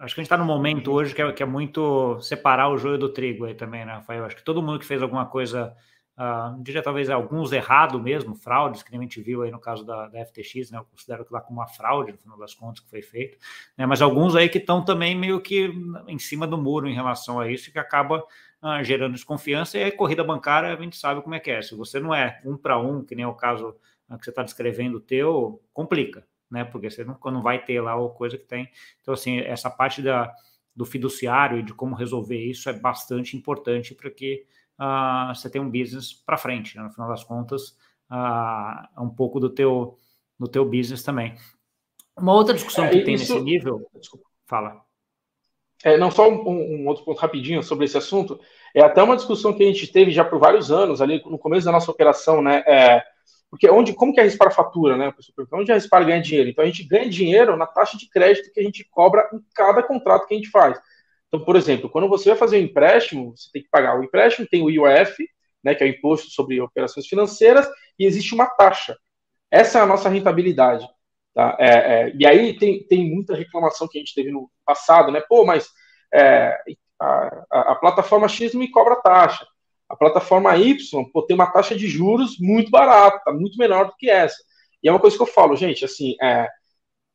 Acho que a gente está no momento hoje que é, que é muito separar o joio do trigo aí também, né, Rafael? Acho que todo mundo que fez alguma coisa Uh, diria talvez alguns errado mesmo, fraudes, que a gente viu aí no caso da, da FTX, né? Eu considero que lá como uma fraude, no final das contas, que foi feito, né? Mas alguns aí que estão também meio que em cima do muro em relação a isso, que acaba uh, gerando desconfiança, e a corrida bancária a gente sabe como é que é. Se você não é um para um, que nem é o caso uh, que você está descrevendo o teu, complica, né? Porque você não, não vai ter lá a coisa que tem. Então, assim, essa parte da, do fiduciário e de como resolver isso é bastante importante para que uh, você tem um business para frente, né? no final das contas, uh, é um pouco do teu, do teu business também. Uma outra discussão é, que tem isso... nesse nível, desculpa, fala. É, não, só um, um, outro ponto rapidinho sobre esse assunto. É até uma discussão que a gente teve já por vários anos, ali no começo da nossa operação, né? É, porque onde, como que a Rispar fatura, né? Onde a Rispar ganha dinheiro? Então a gente ganha dinheiro na taxa de crédito que a gente cobra em cada contrato que a gente faz. Então, por exemplo, quando você vai fazer um empréstimo, você tem que pagar o empréstimo, tem o IOF, né, que é o Imposto sobre Operações Financeiras, e existe uma taxa. Essa é a nossa rentabilidade. Tá? É, é, e aí tem, tem muita reclamação que a gente teve no passado, né? Pô, mas é, a, a, a, plataforma X não me cobra taxa. A plataforma Y pô, tem uma taxa de juros muito barata, muito menor do que essa. E é uma coisa que eu falo, gente, assim, é,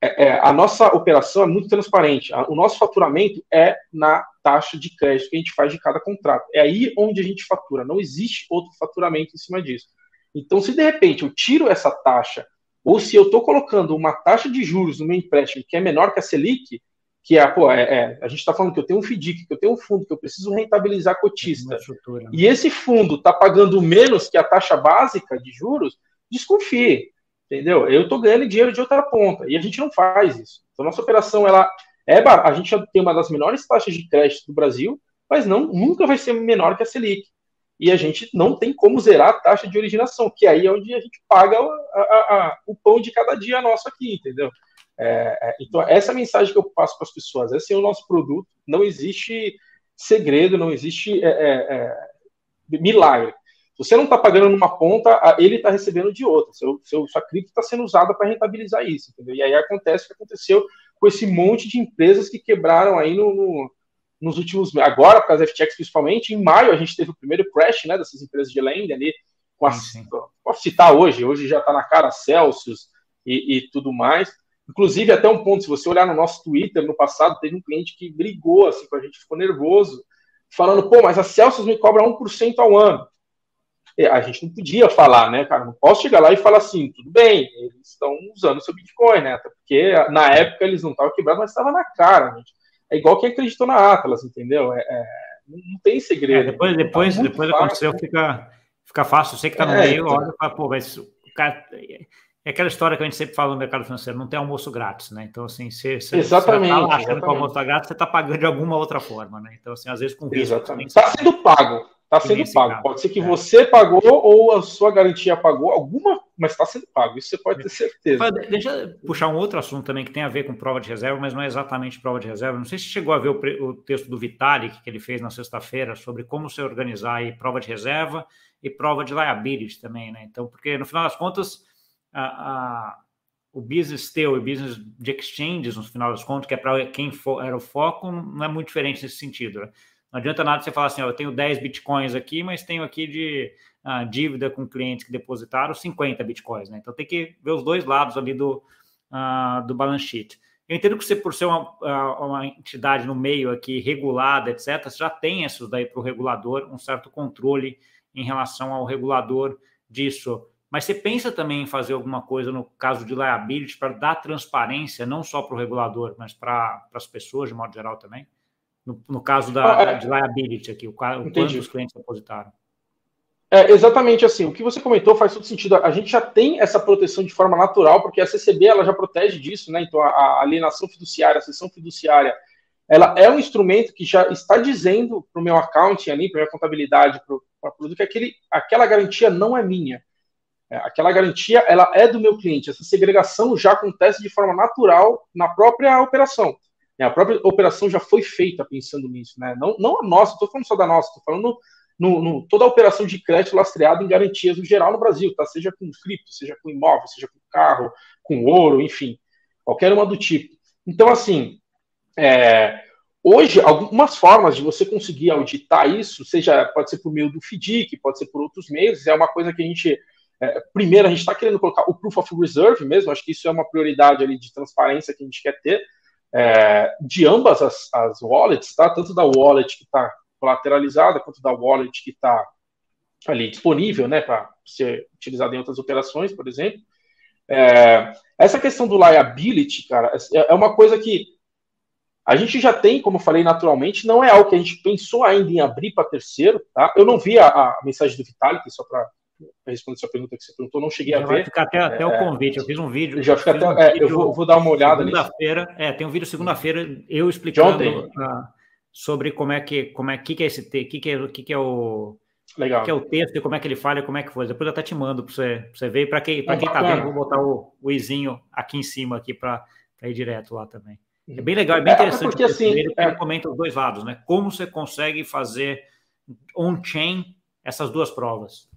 é, é, a nossa operação é muito transparente. O nosso faturamento é na taxa de crédito que a gente faz de cada contrato. É aí onde a gente fatura. Não existe outro faturamento em cima disso. Então, se de repente eu tiro essa taxa, ou se eu estou colocando uma taxa de juros no meu empréstimo que é menor que a Selic, que é, pô, é, é a gente está falando que eu tenho um FDIC, que eu tenho um fundo, que eu preciso rentabilizar cotista, né? e esse fundo está pagando menos que a taxa básica de juros, desconfie entendeu? Eu estou ganhando dinheiro de outra ponta e a gente não faz isso. Então, nossa operação, ela é a gente tem uma das menores taxas de crédito do Brasil, mas não nunca vai ser menor que a Selic. E a gente não tem como zerar a taxa de originação, que aí é onde a gente paga a, a, a, o pão de cada dia nosso aqui, entendeu? É, é, então, essa é a mensagem que eu passo para as pessoas. Esse é o nosso produto. Não existe segredo, não existe é, é, é milagre. Você não está pagando numa ponta, ele está recebendo de outra. Seu, seu, sua cripto está sendo usada para rentabilizar isso, entendeu? E aí acontece o que aconteceu com esse monte de empresas que quebraram aí no, no nos últimos agora, causa da FTX principalmente, em maio a gente teve o primeiro crash né, dessas empresas de lending ali, com a, posso citar hoje, hoje já está na cara Celsius e, e, tudo mais. Inclusive, até um ponto, se você olhar no nosso Twitter, no passado, teve um cliente que brigou assim com a gente, ficou nervoso, falando, pô, mas a Celsius me cobra 1% ao ano. E a gente não podia falar, né, cara? Não posso chegar lá e falar assim, tudo bem, eles estão usando o seu Bitcoin, né? Até porque na época eles não estavam quebrados, mas estava na cara, gente. É igual quem acreditou na Atlas, entendeu? É, é, não tem segredo. É, depois depois, tá depois aconteceu, fica, fica fácil. Você que está no é, meio, então... olha e fala, pô, mas o cara é aquela história que a gente sempre fala no mercado financeiro, não tem almoço grátis, né? Então, assim, você, você, exatamente, você tá achando que o almoço está grátis, você está pagando de alguma outra forma, né? Então, assim, às vezes com risco. Exatamente. Está sendo pago, está sendo pago. Pode ser que é. você pagou ou a sua garantia pagou alguma, mas está sendo pago. Isso você pode ter certeza. Deixa eu puxar um outro assunto também que tem a ver com prova de reserva, mas não é exatamente prova de reserva. Não sei se chegou a ver o, o texto do Vitalik que ele fez na sexta-feira sobre como se organizar aí prova de reserva e prova de liability também, né? Então, porque no final das contas a, a o business teu e business de exchanges, no final das contas, que é para quem for, era o foco, não é muito diferente nesse sentido. Né? Não adianta nada você falar assim, ó, eu tenho 10 bitcoins aqui, mas tenho aqui de uh, dívida com clientes que depositaram 50 bitcoins. Né? Então tem que ver os dois lados ali do, uh, do balance sheet. Eu entendo que você, por ser uma, uma entidade no meio aqui regulada, etc., já tem isso daí para o regulador, um certo controle em relação ao regulador disso. Mas você pensa também em fazer alguma coisa no caso de liability para dar transparência, não só para o regulador, mas para as pessoas de modo geral também? No, no caso da, ah, é. de liability aqui, o, o quanto os clientes depositaram. É, exatamente assim. O que você comentou faz todo sentido. A gente já tem essa proteção de forma natural, porque a CCB ela já protege disso, né? Então a, alienação fiduciária, a sessão fiduciária, ela é um instrumento que já está dizendo para o meu accounting ali, para minha contabilidade, para o produto, que aquele, aquela garantia não é minha. É, aquela garantia ela é do meu cliente. Essa segregação já acontece de forma natural na própria operação. É, a própria operação já foi feita pensando nisso, né? Não, não a nossa, estou falando só da nossa, estou falando no, no, toda a operação de crédito lastreada em garantias no geral no Brasil, tá? Seja com cripto, seja com imóvel, seja com carro, com ouro, enfim, qualquer uma do tipo. Então, assim, é, hoje, algumas formas de você conseguir auditar isso, seja pode ser por meio do FDIC, pode ser por outros meios, é uma coisa que a gente é, primeiro, a gente está querendo colocar o Proof of Reserve mesmo, acho que isso é uma prioridade ali de transparência que a gente quer ter, é, de ambas as, as wallets, tá? tanto da wallet que está colateralizada, quanto da wallet que está ali disponível né, para ser utilizada em outras operações, por exemplo. É, essa questão do liability, cara, é, é uma coisa que a gente já tem, como falei naturalmente, não é algo que a gente pensou ainda em abrir para terceiro, tá? Eu não vi a, a mensagem do Vitalik, só para responder sua pergunta que você perguntou, não cheguei já a ver. Vai ficar até, até o é, convite. Eu fiz um vídeo. Já fica até. Um é, eu vou, vou, dar uma olhada segunda-feira. É, tem um vídeo segunda-feira eu explicando uh, sobre como é que como é que, que é esse que que é que, que é o Legal. que é o texto e como é que ele fala e como é que foi. Depois eu até te mando para você, você ver. Para quem, pra quem tá vendo, vou botar o, o izinho aqui em cima aqui para ir direto lá também. É bem legal, é bem é, interessante. porque, assim, ele, é... ele comenta os dois lados, né? Como você consegue fazer on-chain essas duas provas.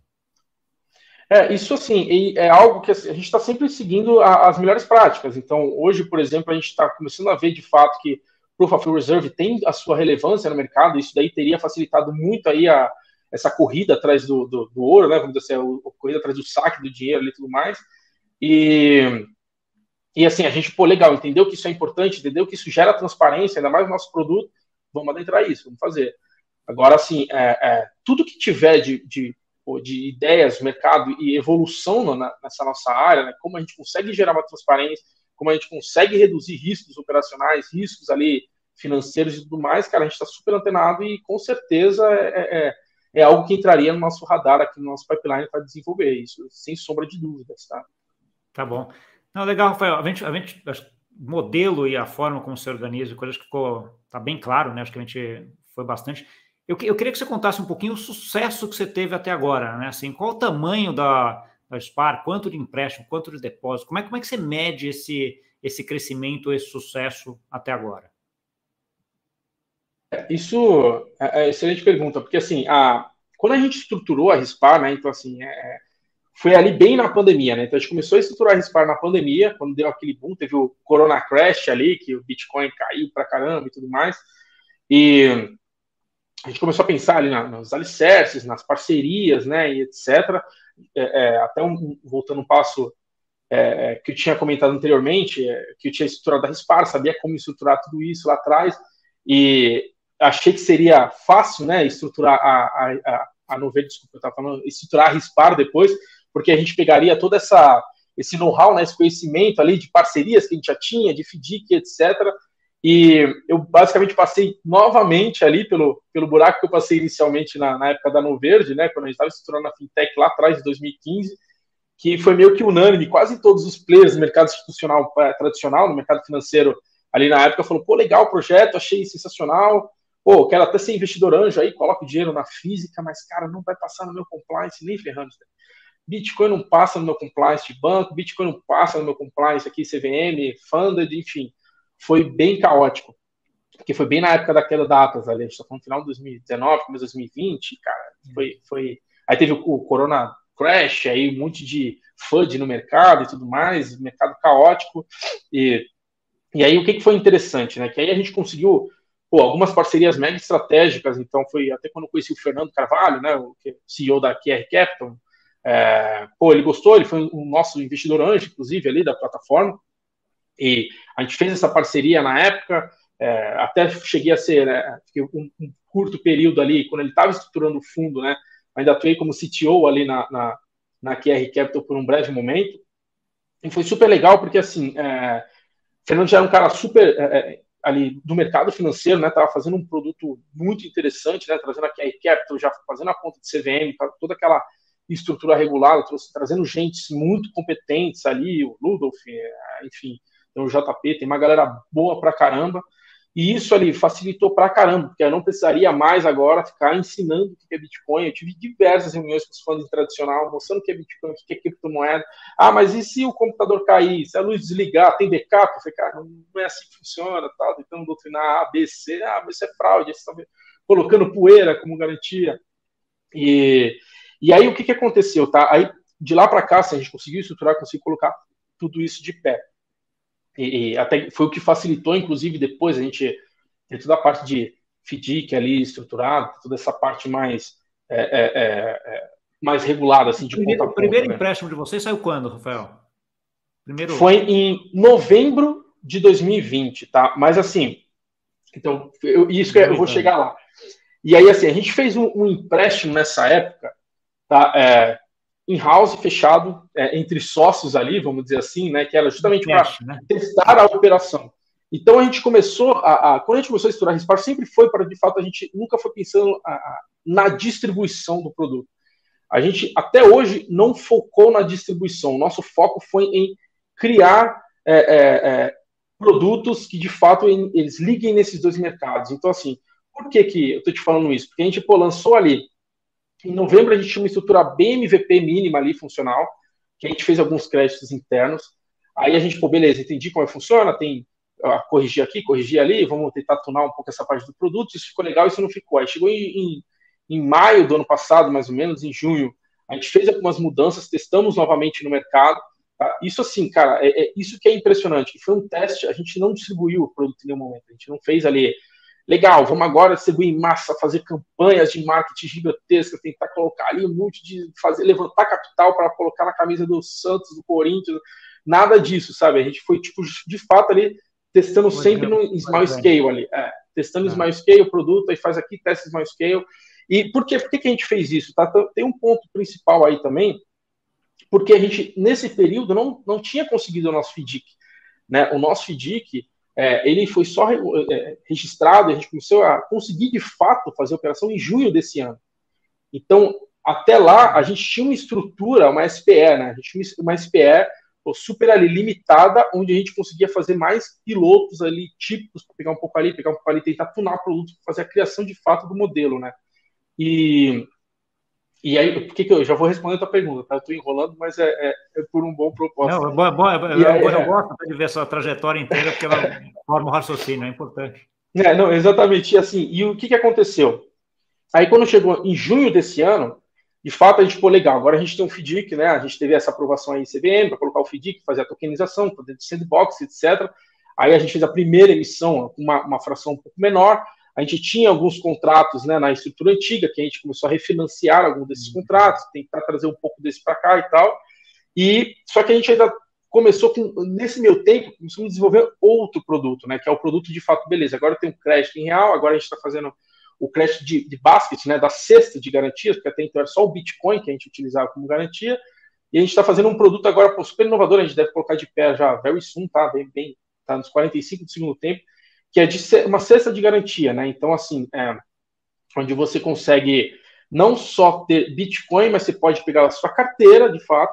É, isso assim, é algo que assim, a gente está sempre seguindo as melhores práticas. Então, hoje, por exemplo, a gente está começando a ver de fato que Proof of Reserve tem a sua relevância no mercado, isso daí teria facilitado muito aí a, essa corrida atrás do, do, do ouro, né? Vamos dizer assim, a, corrida atrás do saque do dinheiro e tudo mais. E, e assim, a gente, pô, legal, entendeu que isso é importante, entendeu que isso gera transparência, ainda mais no nosso produto, vamos adentrar isso, vamos fazer. Agora, assim, é, é, tudo que tiver de, de de ideias, mercado e evolução na, nessa nossa área, né? como a gente consegue gerar uma transparência, como a gente consegue reduzir riscos operacionais, riscos ali financeiros e tudo mais, cara, a gente está super antenado e com certeza é, é, é, é, algo que entraria no nosso radar aqui no nosso pipeline para desenvolver isso, sem sombra de dúvidas, tá? Tá bom. Não, legal, Rafael. A gente, a gente modelo e a forma como se organiza, coisas que ficou tá bem claro, né? Acho que a gente foi bastante. Eu, eu queria que você contasse um pouquinho o sucesso que você teve até agora, né? Assim, qual o tamanho da, da SPAR, quanto de empréstimo, quanto de depósito, como é, como é que você mede esse, esse crescimento, esse sucesso até agora? Isso é, é excelente pergunta, porque assim, a, quando a gente estruturou a RISPAR, né, então assim, é, foi ali bem na pandemia, né? Então a gente começou a estruturar a RISPAR na pandemia, quando deu aquele boom, teve o Corona Crash ali, que o Bitcoin caiu pra caramba e tudo mais. E a gente começou a pensar ali na, nos alicerces, nas parcerias, né, e etc. É, é, até um, voltando um passo é, é que eu tinha comentado anteriormente, é, que eu tinha estruturado a RISPAR, sabia como estruturar tudo isso lá atrás, e achei que seria fácil, né, estruturar a, a, a, a desculpa, eu estava falando, estruturar a RISPAR depois, porque a gente pegaria toda essa esse know-how, né, esse conhecimento ali de parcerias que a gente já tinha, de FDIC, etc. E eu basicamente passei novamente ali pelo, pelo buraco que eu passei inicialmente na, na época da Noverde, né, quando a gente estava estruturando a fintech lá atrás, de 2015, que foi meio que unânime, quase todos os players do mercado institucional é, tradicional, no mercado financeiro, ali na época, falou, pô, legal o projeto, achei sensacional, pô, quero até ser investidor anjo aí, coloco dinheiro na física, mas, cara, não vai passar no meu compliance nem ferrando. Bitcoin não passa no meu compliance de banco, Bitcoin não passa no meu compliance aqui, CVM, Funded, enfim. Foi bem caótico. Porque foi bem na época daquela datas ali, a gente tá falando no final de 2019, começo de 2020, cara. Foi, foi... Aí teve o, o Corona Crash, aí um monte de FUD no mercado e tudo mais, mercado caótico. E, e aí o que, que foi interessante, né? Que aí a gente conseguiu pô, algumas parcerias mega estratégicas, então foi até quando eu conheci o Fernando Carvalho, né, o CEO da QR Capital, é, pô, ele gostou, ele foi um nosso investidor anjo, inclusive, ali da plataforma, e a gente fez essa parceria na época, é, até cheguei a ser, né, um, um, curto período ali, quando ele estava estruturando o fundo, né, ainda atuei como CTO ali na, na, na QR Capital por um breve momento, e foi super legal, porque, assim, é, Fernando já era um cara super é, é ali do mercado financeiro, né? Tava fazendo um produto muito interessante, né? Trazendo a QR Capital, já fazendo a conta de CVM, toda aquela estrutura regulada, trazendo gente muito competentes ali, o Ludolf, é, enfim, o JP, tem uma galera boa pra caramba. E isso ali facilitou pra caramba, porque eu não precisaria mais agora ficar ensinando o que é Bitcoin. Eu tive diversas reuniões com os fãs tradicional, mostrando o que é Bitcoin, o que é criptomoeda. Ah, mas e se o computador cair? Se a luz desligar, tem backup? Eu falei, cara, não é assim que funciona, tá? Tentando doutrinar A, B, C. Ah, mas isso é fraude, você tá colocando poeira como garantia. E, e aí o que, que aconteceu, tá? Aí de lá para cá, se a gente conseguiu estruturar, conseguiu colocar tudo isso de pé. E, e, até foi o que facilitou, inclusive, depois a gente ter toda a parte de FDIC ali estruturada, toda essa parte mais, é, é, é, é mais regulada, assim, de primeiro, ponta O primeiro né? empréstimo de vocês saiu quando, Rafael? Primeiro... Foi em novembro de 2020, tá? Mas assim, então, eu, isso eu vou chegar lá. E aí, assim, a gente fez um, um empréstimo nessa época, tá? In-house fechado é, entre sócios ali, vamos dizer assim, né, que era justamente para né? testar a operação. Então a gente começou a, a, quando a gente começou a estudar Rispar, sempre foi para de fato a gente nunca foi pensando a, a, na distribuição do produto. A gente até hoje não focou na distribuição. Nosso foco foi em criar é, é, é, produtos que de fato eles liguem nesses dois mercados. Então assim, por que que eu estou te falando isso? Porque a gente pô, lançou ali em novembro, a gente tinha uma estrutura bem MVP mínima ali, funcional, que a gente fez alguns créditos internos. Aí a gente, pô, beleza, entendi como é que funciona, tem a corrigir aqui, corrigir ali, vamos tentar tunar um pouco essa parte do produto. Isso ficou legal, isso não ficou. Aí chegou em, em, em maio do ano passado, mais ou menos, em junho, a gente fez algumas mudanças, testamos novamente no mercado. Tá? Isso assim, cara, é, é, isso que é impressionante. Foi um teste, a gente não distribuiu o produto em nenhum momento, a gente não fez ali Legal, vamos agora distribuir em massa, fazer campanhas de marketing gigantescas, tentar colocar ali um monte de fazer, levantar capital para colocar na camisa do Santos, do Corinthians, nada disso, sabe? A gente foi tipo de fato ali testando sempre no small scale ali, é, testando é. small scale o produto, aí faz aqui, testa small scale. E por quê? Por que, que a gente fez isso? Tá? Tem um ponto principal aí também, porque a gente, nesse período, não, não tinha conseguido o nosso FDIC. Né? O nosso FDIC, é, ele foi só é, registrado, a gente começou a conseguir de fato fazer a operação em junho desse ano. Então, até lá, a gente tinha uma estrutura, uma SPE, né? A gente tinha uma SPE super ali limitada, onde a gente conseguia fazer mais pilotos ali típicos pegar um pouco ali, pegar um pouco ali, tentar tunar o produto, fazer a criação de fato do modelo, né? E e aí, por que, eu já vou responder a tua pergunta, tá? Eu estou enrolando, mas é, é, é, por um bom propósito. Não, é bom, é bom, é, eu, aí, eu, gosto de ver essa trajetória inteira, porque ela forma o raciocínio, é importante. É, não, exatamente. E assim, e o que, que aconteceu? Aí, quando chegou em junho desse ano, de fato, a gente, pô, legal, agora a gente tem um FDIC, né? A gente teve essa aprovação aí em CBM para colocar o FDIC, fazer a tokenização, fazer sandbox, etc. Aí a gente fez a primeira emissão, uma, uma fração um pouco menor. A gente tinha alguns contratos né, na estrutura antiga, que a gente começou a refinanciar algum desses contratos, tentar trazer um pouco desse para cá e tal. E só que a gente ainda começou com, nesse meu tempo, começamos a desenvolver outro produto, né? Que é o produto de fato, beleza, agora tem um crédito em real, agora a gente está fazendo o crédito de, de basket, né? Da cesta de garantias, porque até então era só o Bitcoin que a gente utilizava como garantia. E a gente está fazendo um produto agora super inovador, a gente deve colocar de pé já very soon, tá? Bem, bem, tá nos 45 do segundo tempo, que é de uma cesta de garantia, né? Então, assim, é, onde você consegue não só ter Bitcoin, mas você pode pegar a sua carteira, de fato,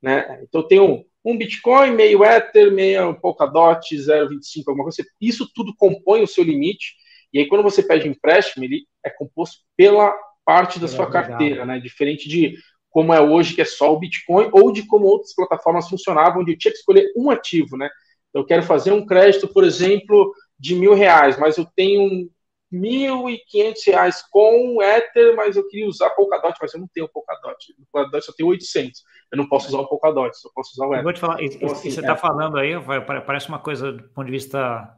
né? Então, eu tenho um Bitcoin, meio Ether, meio Polkadot, 0,25, alguma coisa. Isso tudo compõe o seu limite. E aí, quando você pede empréstimo, ele é composto pela parte da é sua carteira, né? Diferente de como é hoje, que é só o Bitcoin, ou de como outras plataformas funcionavam, onde eu tinha que escolher um ativo, né? Eu quero fazer um crédito, por exemplo, de mil reais, mas eu tenho mil e quinhentos reais com Ether, mas eu queria usar Polkadot, mas eu não tenho Polkadot. O Polkadot só tem 800. Eu não posso usar o Polkadot, só posso usar o Ether. Eu vou te falar, então, assim, você está é. falando aí, parece uma coisa do ponto de vista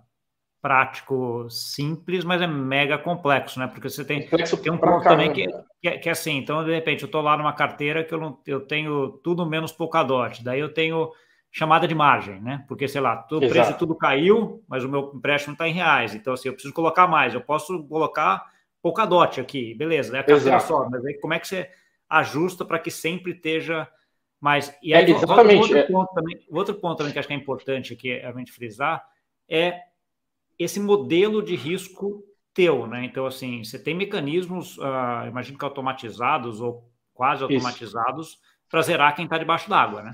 prático simples, mas é mega complexo, né? Porque você tem, tem um ponto também que, que, é, que, é assim, então de repente eu estou lá numa carteira que eu, não, eu tenho tudo menos Polkadot, daí eu tenho chamada de margem, né? Porque, sei lá, o preço tudo caiu, mas o meu empréstimo está em reais. Então, assim, eu preciso colocar mais. Eu posso colocar Polkadot aqui, beleza, né? A carteira só, mas aí como é que você ajusta para que sempre esteja mais. E aí, é, exatamente. Outro, é. ponto também, outro ponto também que acho que é importante aqui a gente frisar é esse modelo de risco teu, né? Então, assim, você tem mecanismos, uh, imagino que automatizados ou quase automatizados, para zerar quem está debaixo d'água, né?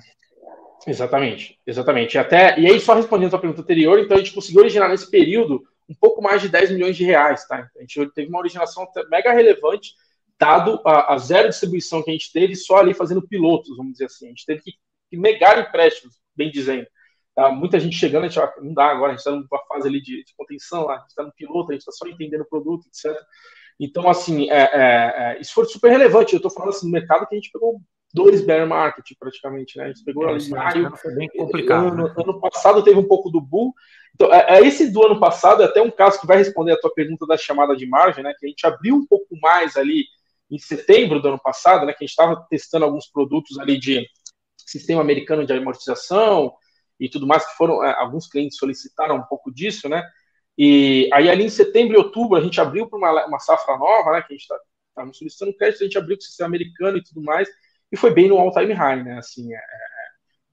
Exatamente, exatamente. Até, e aí, só respondendo a sua pergunta anterior, então a gente conseguiu originar nesse período um pouco mais de 10 milhões de reais, tá? A gente teve uma originação mega relevante, dado a, a zero distribuição que a gente teve só ali fazendo pilotos, vamos dizer assim. A gente teve que, que negar empréstimos, bem dizendo. Tá? Muita gente chegando, a gente, não dá agora, a gente está numa fase ali de, de contenção, a gente está no piloto, a gente está só entendendo o produto, etc. Então, assim, é, é, é, isso foi super relevante. Eu estou falando assim, no mercado que a gente pegou dois bear market praticamente, né? A gente pegou é, ali maio, foi bem complicado. Ano, né? ano, passado teve um pouco do bull. Então, é, é, esse do ano passado é até um caso que vai responder a tua pergunta da chamada de margem, né? Que a gente abriu um pouco mais ali em setembro do ano passado, né? Que a gente estava testando alguns produtos ali de sistema americano de amortização e tudo mais, que foram é, alguns clientes solicitaram um pouco disso, né? E aí ali em setembro e outubro a gente abriu para uma, uma safra nova, né? Que a gente está tá solicitando crédito, a gente abriu com o sistema americano e tudo mais e foi bem no all-time high, né? Assim, é, é, é.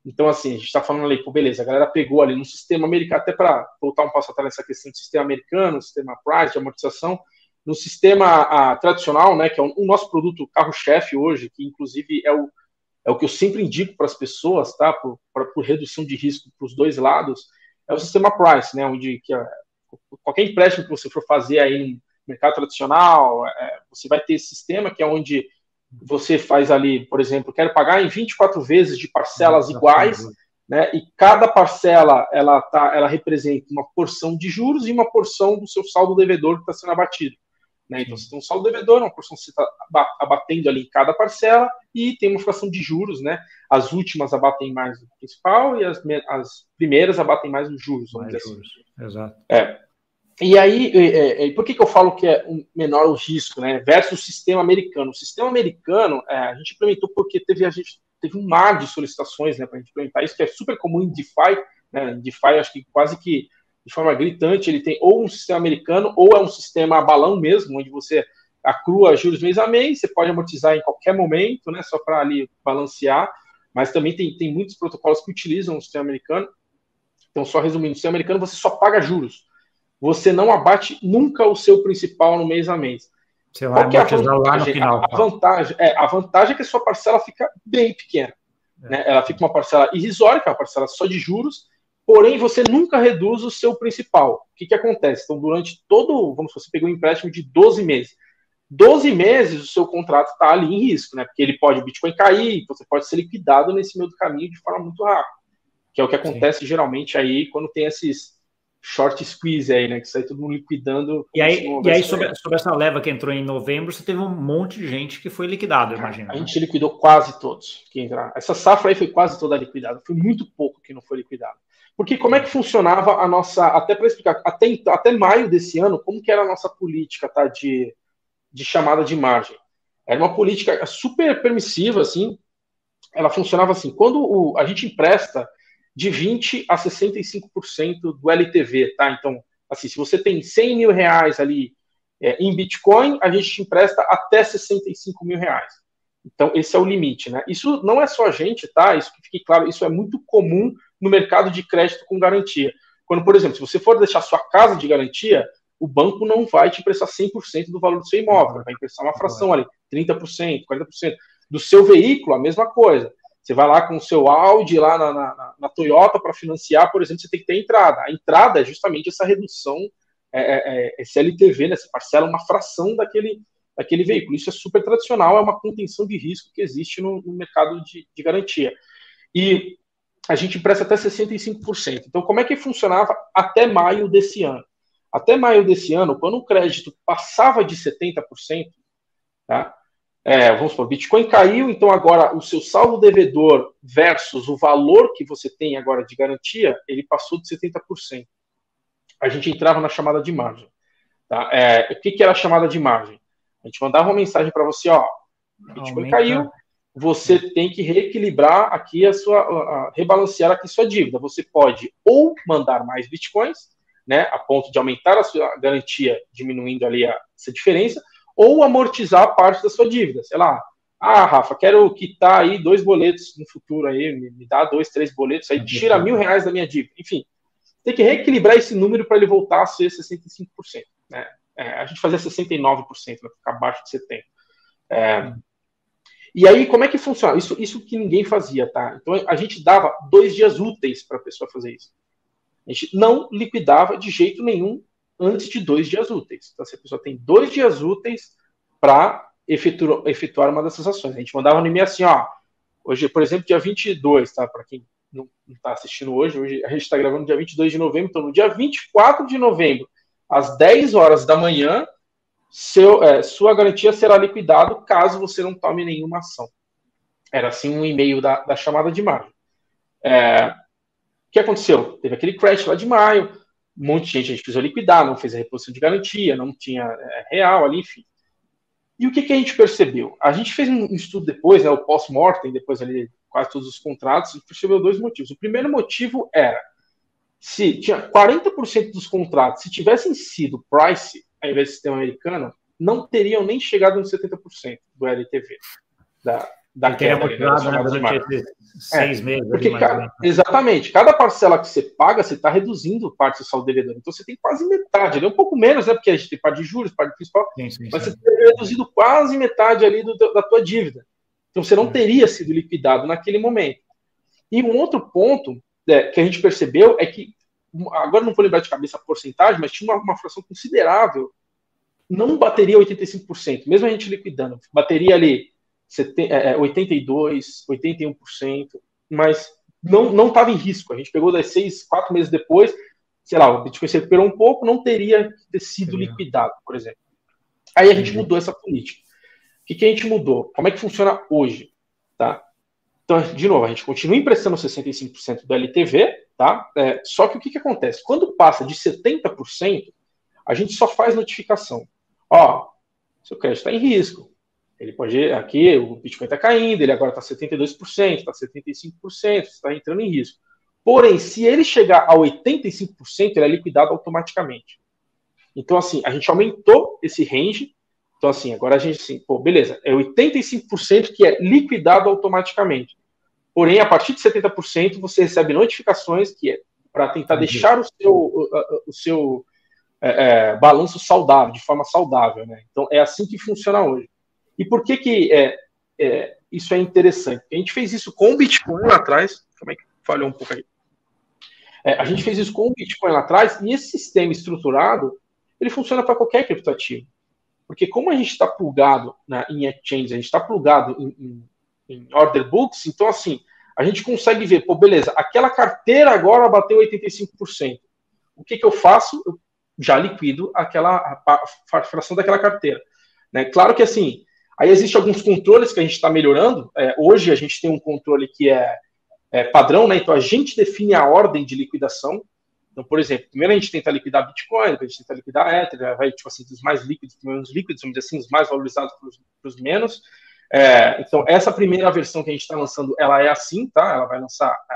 então, assim, a gente está falando ali, pô, beleza, a galera pegou ali no sistema americano, até para voltar um passo atrás nessa questão de sistema americano, sistema price, de amortização, no sistema a, tradicional, né, que é o, o nosso produto carro-chefe hoje, que inclusive é o, é o que eu sempre indico para as pessoas, tá, por, por, por, redução de risco para os dois lados, é o sistema price, né, onde que a, qualquer empréstimo que você for fazer aí no mercado tradicional, é, você vai ter esse sistema que é onde você faz ali, por exemplo, quero pagar em 24 vezes de parcelas iguais, né? E cada parcela ela tá, ela representa uma porção de juros e uma porção do seu saldo devedor que está sendo abatido. Né? Então você tem um saldo devedor, uma porção que você está abatendo ali em cada parcela e tem uma fração de juros, né? As últimas abatem mais o principal e as, as primeiras abatem mais os juros. Mais assim. juros. Exato. É. E aí, é, é, por que, que eu falo que é um menor o risco, né? Versus o sistema americano. O sistema americano, é, a gente implementou porque teve, a gente, teve um mar de solicitações né, para a gente implementar isso, que é super comum em DeFi. Né? DeFi, acho que quase que de forma gritante, ele tem ou um sistema americano ou é um sistema balão mesmo, onde você acrua juros mês a mês, você pode amortizar em qualquer momento, né? Só para ali balancear. Mas também tem, tem muitos protocolos que utilizam o sistema americano. Então, só resumindo, o sistema americano você só paga juros você não abate nunca o seu principal no mês a mês. Você vai Qual é a vantagem? lá no final. A, a, vantagem, é, a vantagem é que a sua parcela fica bem pequena. É. Né? Ela fica uma parcela irrisória, que é uma parcela só de juros, porém você nunca reduz o seu principal. O que, que acontece? Então, durante todo, vamos você pegou um empréstimo de 12 meses. 12 meses o seu contrato está ali em risco, né? Porque ele pode o Bitcoin cair, você pode ser liquidado nesse meio do caminho de forma muito rápida. Que é o que acontece Sim. geralmente aí quando tem esses short squeeze aí, né? Que sai todo mundo liquidando. E aí, e aí sobre, sobre, essa leva que entrou em novembro, você teve um monte de gente que foi liquidado, imagina. A né? gente liquidou quase todos que entraram. Essa safra aí foi quase toda liquidada. Foi muito pouco que não foi liquidado. Porque como é que funcionava a nossa, até para explicar, até, até maio desse ano, como que era a nossa política tá, de, de chamada de margem? Era uma política super permissiva, assim, ela funcionava assim, quando o, a gente empresta de 20% a 65% do LTV, tá? Então, assim, se você tem 100 mil reais ali é, em Bitcoin, a gente te empresta até 65 mil reais. Então, esse é o limite, né? Isso não é só a gente, tá? Isso que fique claro, isso é muito comum no mercado de crédito com garantia. Quando, por exemplo, se você for deixar sua casa de garantia, o banco não vai te emprestar 100% do valor do seu imóvel, vai emprestar uma fração ali, 30%, 40%. Do seu veículo, a mesma coisa. Você vai lá com o seu Audi lá na, na, na Toyota para financiar, por exemplo, você tem que ter entrada. A entrada é justamente essa redução, é, é, é esse LTV, né? Você parcela uma fração daquele, daquele veículo. Isso é super tradicional, é uma contenção de risco que existe no, no mercado de, de garantia. E a gente empresta até 65%. Então, como é que funcionava até maio desse ano? Até maio desse ano, quando o crédito passava de 70%, tá? É, vamos supor, Bitcoin caiu, então agora o seu saldo devedor versus o valor que você tem agora de garantia, ele passou de 70%. A gente entrava na chamada de margem. Tá? É, o que, que era a chamada de margem? A gente mandava uma mensagem para você, ó, Bitcoin Aumenta. caiu, você tem que reequilibrar aqui a sua, a, rebalancear aqui sua dívida. Você pode ou mandar mais bitcoins, né, a ponto de aumentar a sua garantia, diminuindo ali a, essa diferença, ou amortizar parte da sua dívida. Sei lá, ah, Rafa, quero quitar aí dois boletos no futuro aí, me, me dá dois, três boletos aí, tira mil reais da minha dívida. Enfim, tem que reequilibrar esse número para ele voltar a ser 65%. Né? É, a gente fazia 69%, vai ficar abaixo de 70%. É, e aí, como é que funciona? Isso, isso que ninguém fazia, tá? Então, a gente dava dois dias úteis para a pessoa fazer isso. A gente não liquidava de jeito nenhum antes de dois dias úteis. Então, se a pessoa tem dois dias úteis para efetuar, efetuar uma dessas ações. A gente mandava no e-mail assim, ó, hoje, por exemplo, dia 22, tá? Para quem não está assistindo hoje, hoje a gente está gravando dia 22 de novembro, então no dia 24 de novembro, às 10 horas da manhã, seu, é, sua garantia será liquidada caso você não tome nenhuma ação. Era assim um e-mail da, da chamada de maio. É, o que aconteceu? Teve aquele crash lá de maio, um monte de gente a gente precisou liquidar, não fez a reposição de garantia, não tinha é, real ali, enfim. E o que, que, a gente percebeu? A gente fez um estudo depois, né, o pós-mortem, depois ali, quase todos os contratos, e percebeu dois motivos. O primeiro motivo era, se tinha 40% dos contratos, se tivessem sido price, ao invés do sistema americano, não teriam nem chegado nos 70% do LTV. Da, da queda, né, durante seis é, meses. Porque, cada, exatamente, cada parcela que você paga, você está reduzindo parte do saldo devedor. Então você tem quase metade, ali, um pouco menos, né? Porque a gente tem parte de juros, parte principal, sim, sim, mas sim. você tem reduzido quase metade ali do, da tua dívida. Então você não teria sido liquidado naquele momento. E um outro ponto é, que a gente percebeu é que agora não vou lembrar de cabeça a porcentagem, mas tinha uma, uma fração considerável, não bateria 85%, mesmo a gente liquidando, bateria ali 82%, 81%, é, mas não estava em risco. A gente pegou das seis, quatro meses depois, sei lá, o Bitcoin se recuperou um pouco, não teria ter sido liquidado, por exemplo. Aí a gente mudou essa política. O que, que a gente mudou? Como é que funciona hoje? Tá? Então, de novo, a gente continua emprestando 65% do LTV, tá? É, só que o que, que acontece? Quando passa de 70%, a gente só faz notificação. Ó, seu crédito está em risco. Ele pode. Aqui o Bitcoin está caindo, ele agora está 72%, está 75%, está entrando em risco. Porém, se ele chegar a 85%, ele é liquidado automaticamente. Então, assim, a gente aumentou esse range então, assim, agora a gente, assim, pô, beleza, é 85% que é liquidado automaticamente. Porém, a partir de 70%, você recebe notificações que é para tentar uhum. deixar o seu, o, o seu é, é, balanço saudável, de forma saudável. Né? Então, é assim que funciona hoje. E por que, que é, é isso é interessante? A gente fez isso com o Bitcoin lá atrás. Como é que falhou um pouco aí? É, a gente fez isso com o Bitcoin lá atrás, e esse sistema estruturado, ele funciona para qualquer criptoativo. Porque como a gente está plugado né, em exchange, a gente está plugado em, em, em, order books, então assim, a gente consegue ver, pô, beleza, aquela carteira agora bateu 85%. O que, que eu faço? Eu já liquido aquela a fração daquela carteira. Né? Claro que assim, aí existem alguns controles que a gente está melhorando. É, hoje a gente tem um controle que é é, padrão, né? Então a gente define a ordem de liquidação. Então, por exemplo, primeiro a gente tenta liquidar Bitcoin, depois a gente tenta liquidar Ether, vai tipo assim, dos mais líquidos para os menos líquidos, vamos dizer assim, os mais valorizados para os menos. É, então, essa primeira versão que a gente está lançando, ela é assim, tá? Ela vai lançar é,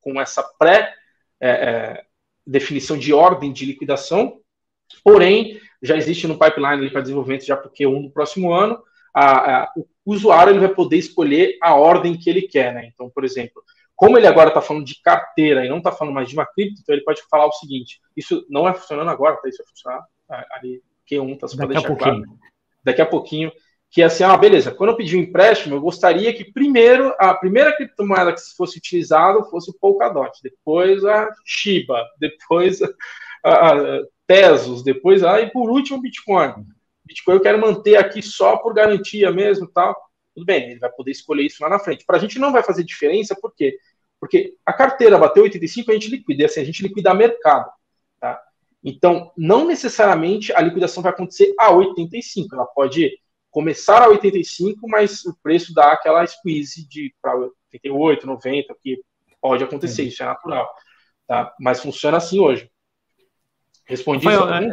com essa pré-definição é, é, de ordem de liquidação, porém, já existe no pipeline para desenvolvimento já o Q1 do próximo ano, a, a, o usuário ele vai poder escolher a ordem que ele quer, né? Então, por exemplo, como ele agora está falando de carteira e não está falando mais de uma cripto, então ele pode falar o seguinte: isso não é funcionando agora, tá? Isso vai funcionar ali, Q1, tá? Só Daqui a pouquinho. Claro. Daqui a pouquinho. Que é assim, ah, beleza, quando eu pedir um empréstimo, eu gostaria que primeiro, a primeira criptomoeda que fosse utilizada fosse o Polkadot, depois a Shiba, depois a, a, a Tesos, depois a, e por último o Bitcoin. Bitcoin eu quero manter aqui só por garantia mesmo tal. Tudo bem, ele vai poder escolher isso lá na frente. Para a gente não vai fazer diferença, por quê? Porque a carteira bateu 85, a gente liquida, assim, a gente liquida mercado. Tá? Então, não necessariamente a liquidação vai acontecer a 85, ela pode começar a 85, mas o preço dá aquela squeeze de para 88, 90, que pode acontecer, isso é natural. Tá? Mas funciona assim hoje. Respondi Rafael?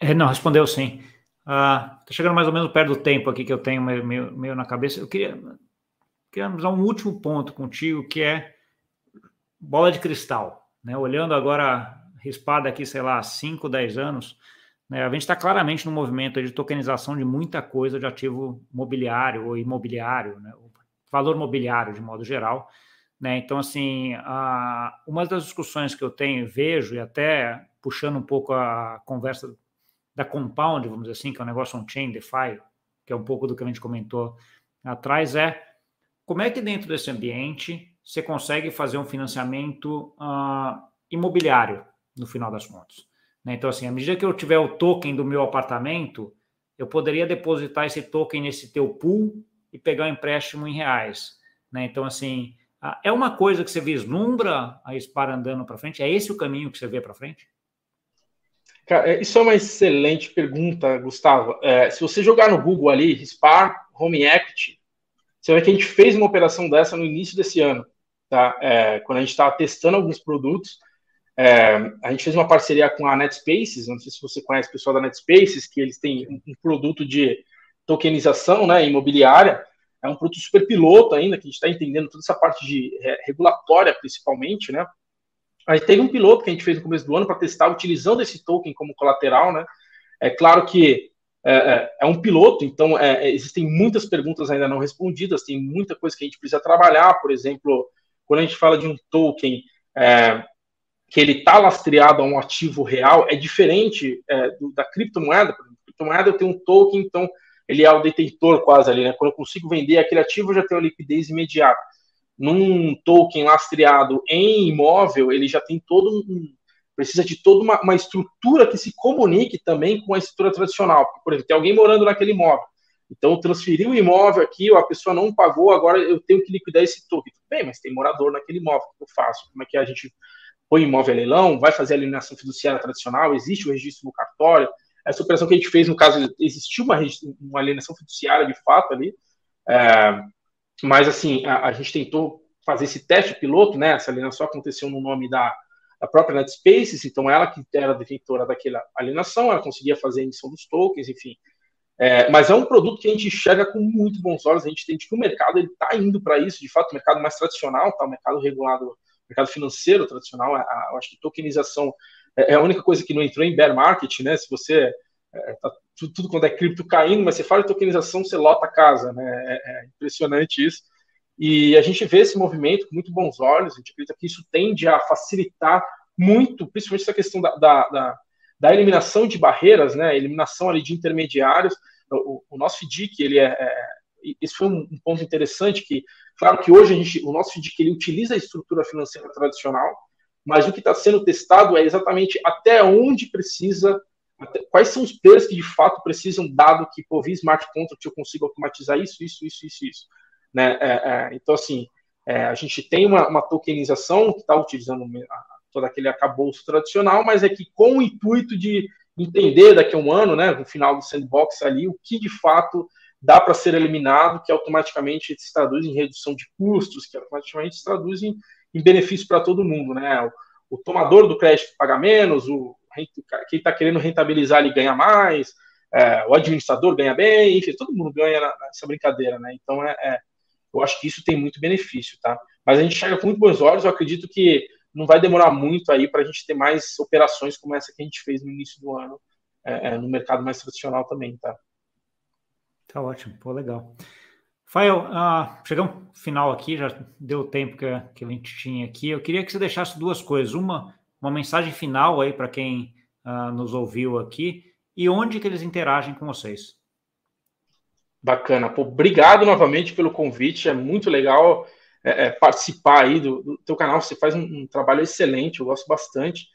É, é, não, respondeu sim. Está uh, chegando mais ou menos perto do tempo aqui que eu tenho meio, meio, na cabeça. Eu queria, queria um último ponto contigo, que é bola de cristal, né? Olhando agora rispada aqui, sei lá, 5, 10 anos, né? a gente está claramente no movimento de tokenização de muita coisa de ativo mobiliário ou imobiliário, né? valor mobiliário de modo geral. Né? Então, assim, uma das discussões que eu tenho, vejo, e até puxando um pouco a conversa da Compound, vamos dizer assim, que é um negócio on-chain, DeFi, que é um pouco do que a gente comentou atrás, é como é que dentro desse ambiente você consegue fazer um financiamento uh, imobiliário, no final das contas. Né? Então, assim, à medida que eu tiver o token do meu apartamento, eu poderia depositar esse token nesse teu pool e pegar um empréstimo em reais. Né? Então, assim, uh, é uma coisa que você vislumbra a SPAR andando para frente? É esse o caminho que você vê para frente? Cara, é, isso é uma excelente pergunta, Gustavo. É, se você jogar no Google ali, SPAR Home Equity, você ver que a gente fez uma operação dessa no início desse ano tá? É, quando a gente estava testando alguns produtos, é, a gente fez uma parceria com a NetSpaces, não sei se você conhece o pessoal da NetSpaces, que eles têm um, um produto de tokenização né, imobiliária, é um produto super piloto ainda, que a gente está entendendo toda essa parte de é, regulatória, principalmente, né? Aí teve um piloto que a gente fez no começo do ano para testar utilizando esse token como colateral, né? É claro que é, é, é um piloto, então é, existem muitas perguntas ainda não respondidas, tem muita coisa que a gente precisa trabalhar, por exemplo, quando a gente fala de um token é, que ele está lastreado a um ativo real, é diferente é, do, da criptomoeda. Por exemplo, criptomoeda tenho um token, então ele é o detentor quase ali, né? Quando eu consigo vender aquele ativo, eu já tenho liquidez imediata. Num token lastreado em imóvel, ele já tem todo um. Precisa de toda uma, uma estrutura que se comunique também com a estrutura tradicional. Por exemplo, tem alguém morando naquele imóvel. Então, transferi o imóvel aqui, a pessoa não pagou, agora eu tenho que liquidar esse token. Bem, mas tem morador naquele imóvel, o que eu faço? Como é que a gente põe imóvel a leilão? Vai fazer a alienação fiduciária tradicional? Existe o registro no cartório? Essa operação que a gente fez, no caso, existiu uma, uma alienação fiduciária de fato ali, é, mas assim, a, a, gente tentou fazer esse teste piloto, né? Essa alienação aconteceu no nome da, da própria NetSpaces, então ela que era detentora daquela alienação, ela conseguia fazer a emissão dos tokens, enfim. É, mas é um produto que a gente enxerga com muito bons olhos, a gente entende que o mercado está indo para isso, de fato, o mercado mais tradicional, tá, o mercado regulado, o mercado financeiro tradicional, a, a, eu acho que tokenização é, é a única coisa que não entrou em bear market, né? Se você é, tá tudo, tudo quando é cripto caindo, mas você fala de tokenização, você lota a casa, né? É, é, impressionante isso. E a gente vê esse movimento com muito bons olhos, a gente acredita que isso tende a facilitar muito, principalmente essa questão da, da, da da eliminação de barreiras, né, eliminação ali de intermediários. O, o nosso FDIC, ele é, é, esse foi um, um, ponto interessante que, claro que hoje a gente, o nosso FDIC ele utiliza a estrutura financeira tradicional, mas o que está sendo testado é exatamente até onde precisa, quais são os players que de fato precisam, dado que, pô, via smart contract eu consigo automatizar isso, isso, isso, isso, isso. Né? É, é, então, assim, é, a gente tem uma, uma tokenização que está utilizando todo aquele acabouço tradicional, mas é que com o intuito de entender daqui a um ano, né, no final do sandbox ali, o que de fato dá para ser eliminado, que automaticamente se traduz em redução de custos, que automaticamente se traduz em, em benefício para todo mundo, né? O, o, tomador do crédito paga menos, o quem está querendo rentabilizar ele ganha mais, é, o administrador ganha bem, enfim, todo mundo ganha nessa brincadeira, né? Então é, é, eu acho que isso tem muito benefício, tá? Mas a gente chega com muito bons olhos, eu acredito que não vai demorar muito aí para a gente ter mais operações como essa que a gente fez no início do ano é, é, no mercado mais tradicional também, tá? Tá ótimo, pô, legal. Fael, uh, chegamos ao final aqui, já deu o tempo que, que a gente tinha aqui. Eu queria que você deixasse duas coisas. Uma, uma mensagem final aí para quem uh, nos ouviu aqui e onde que eles interagem com vocês. Bacana. Pô, obrigado novamente pelo convite. É muito legal é, é, participar aí do, do teu canal. Você faz um, um, trabalho excelente, eu gosto bastante.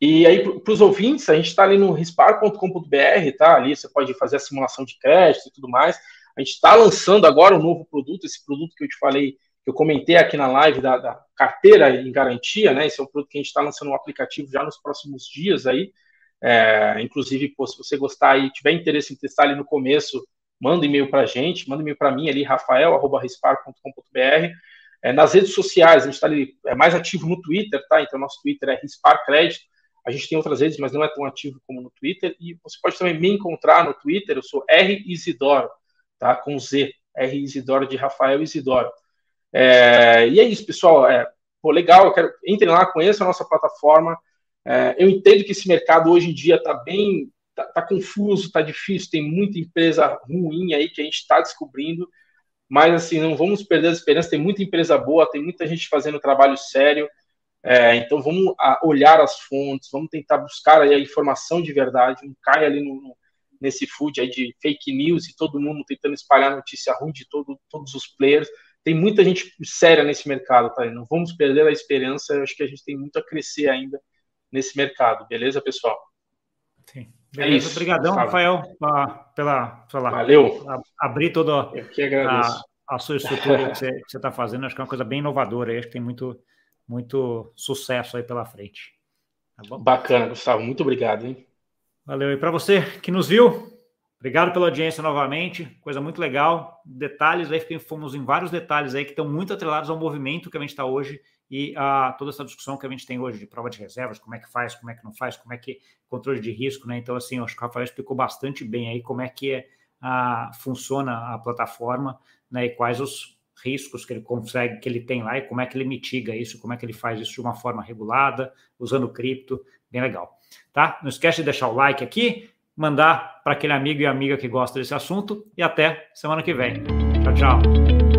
E aí, para os ouvintes, a gente está ali no rispar.com.br, tá? Ali você pode fazer a simulação de crédito e tudo mais. A gente está lançando agora um novo produto, esse produto que eu te falei, eu comentei aqui na live da, da carteira em garantia, né? Esse é um produto que a gente está lançando um aplicativo já nos próximos dias aí. É, inclusive, pô, se você gostar e tiver interesse em testar ali no começo, manda e-mail para a gente, manda e-mail para mim ali, rafael.rispar.com.br. É, nas redes sociais, a gente está ali é mais ativo no Twitter, tá? Então, nosso Twitter é Rispar Crédito. A gente tem outras redes, mas não é tão ativo como no Twitter. E você pode também me encontrar no Twitter, eu sou R Isidoro, tá? Com Z, R Isidoro de Rafael Isidoro. É, e é isso, pessoal. É, pô, legal, eu quero, entrem lá, conheçam a nossa plataforma. É, eu entendo que esse mercado hoje em dia está bem, está tá confuso, está difícil, tem muita empresa ruim aí que a gente está descobrindo mas assim, não vamos perder a esperança, tem muita empresa boa, tem muita gente fazendo trabalho sério, é, então vamos olhar as fontes, vamos tentar buscar a informação de verdade, não cai ali no, nesse food aí de fake news e todo mundo tentando espalhar notícia ruim de todo, todos os players, tem muita gente séria nesse mercado, tá? Não vamos perder a esperança, eu acho que a gente tem muito a crescer ainda nesse mercado, beleza, pessoal? Sim. É Beleza, é obrigadão, Rafael, pela, pela Valeu. abrir toda a, a, sua estrutura que você está fazendo. Acho que é uma coisa bem inovadora. Acho que tem muito, muito sucesso aí pela frente. Tá Bacana, Gustavo. Muito obrigado. Hein? Valeu. E para você que nos viu, obrigado pela audiência novamente. Coisa muito legal. Detalhes aí, fomos em vários detalhes aí que estão muito atrelados ao movimento que a gente está hoje e a, toda essa discussão que a gente tem hoje de prova de reservas, como é que faz, como é que não faz, como é que controle de risco, né? Então, assim, acho que o Rafael explicou bastante bem aí como é que é, a, funciona a plataforma, né? E quais os riscos que ele consegue, que ele tem lá e como é que ele mitiga isso, como é que ele faz isso de uma forma regulada, usando cripto, bem legal, tá? Não esquece de deixar o like aqui, mandar para aquele amigo e amiga que gosta desse assunto e até semana que vem. Tchau, tchau.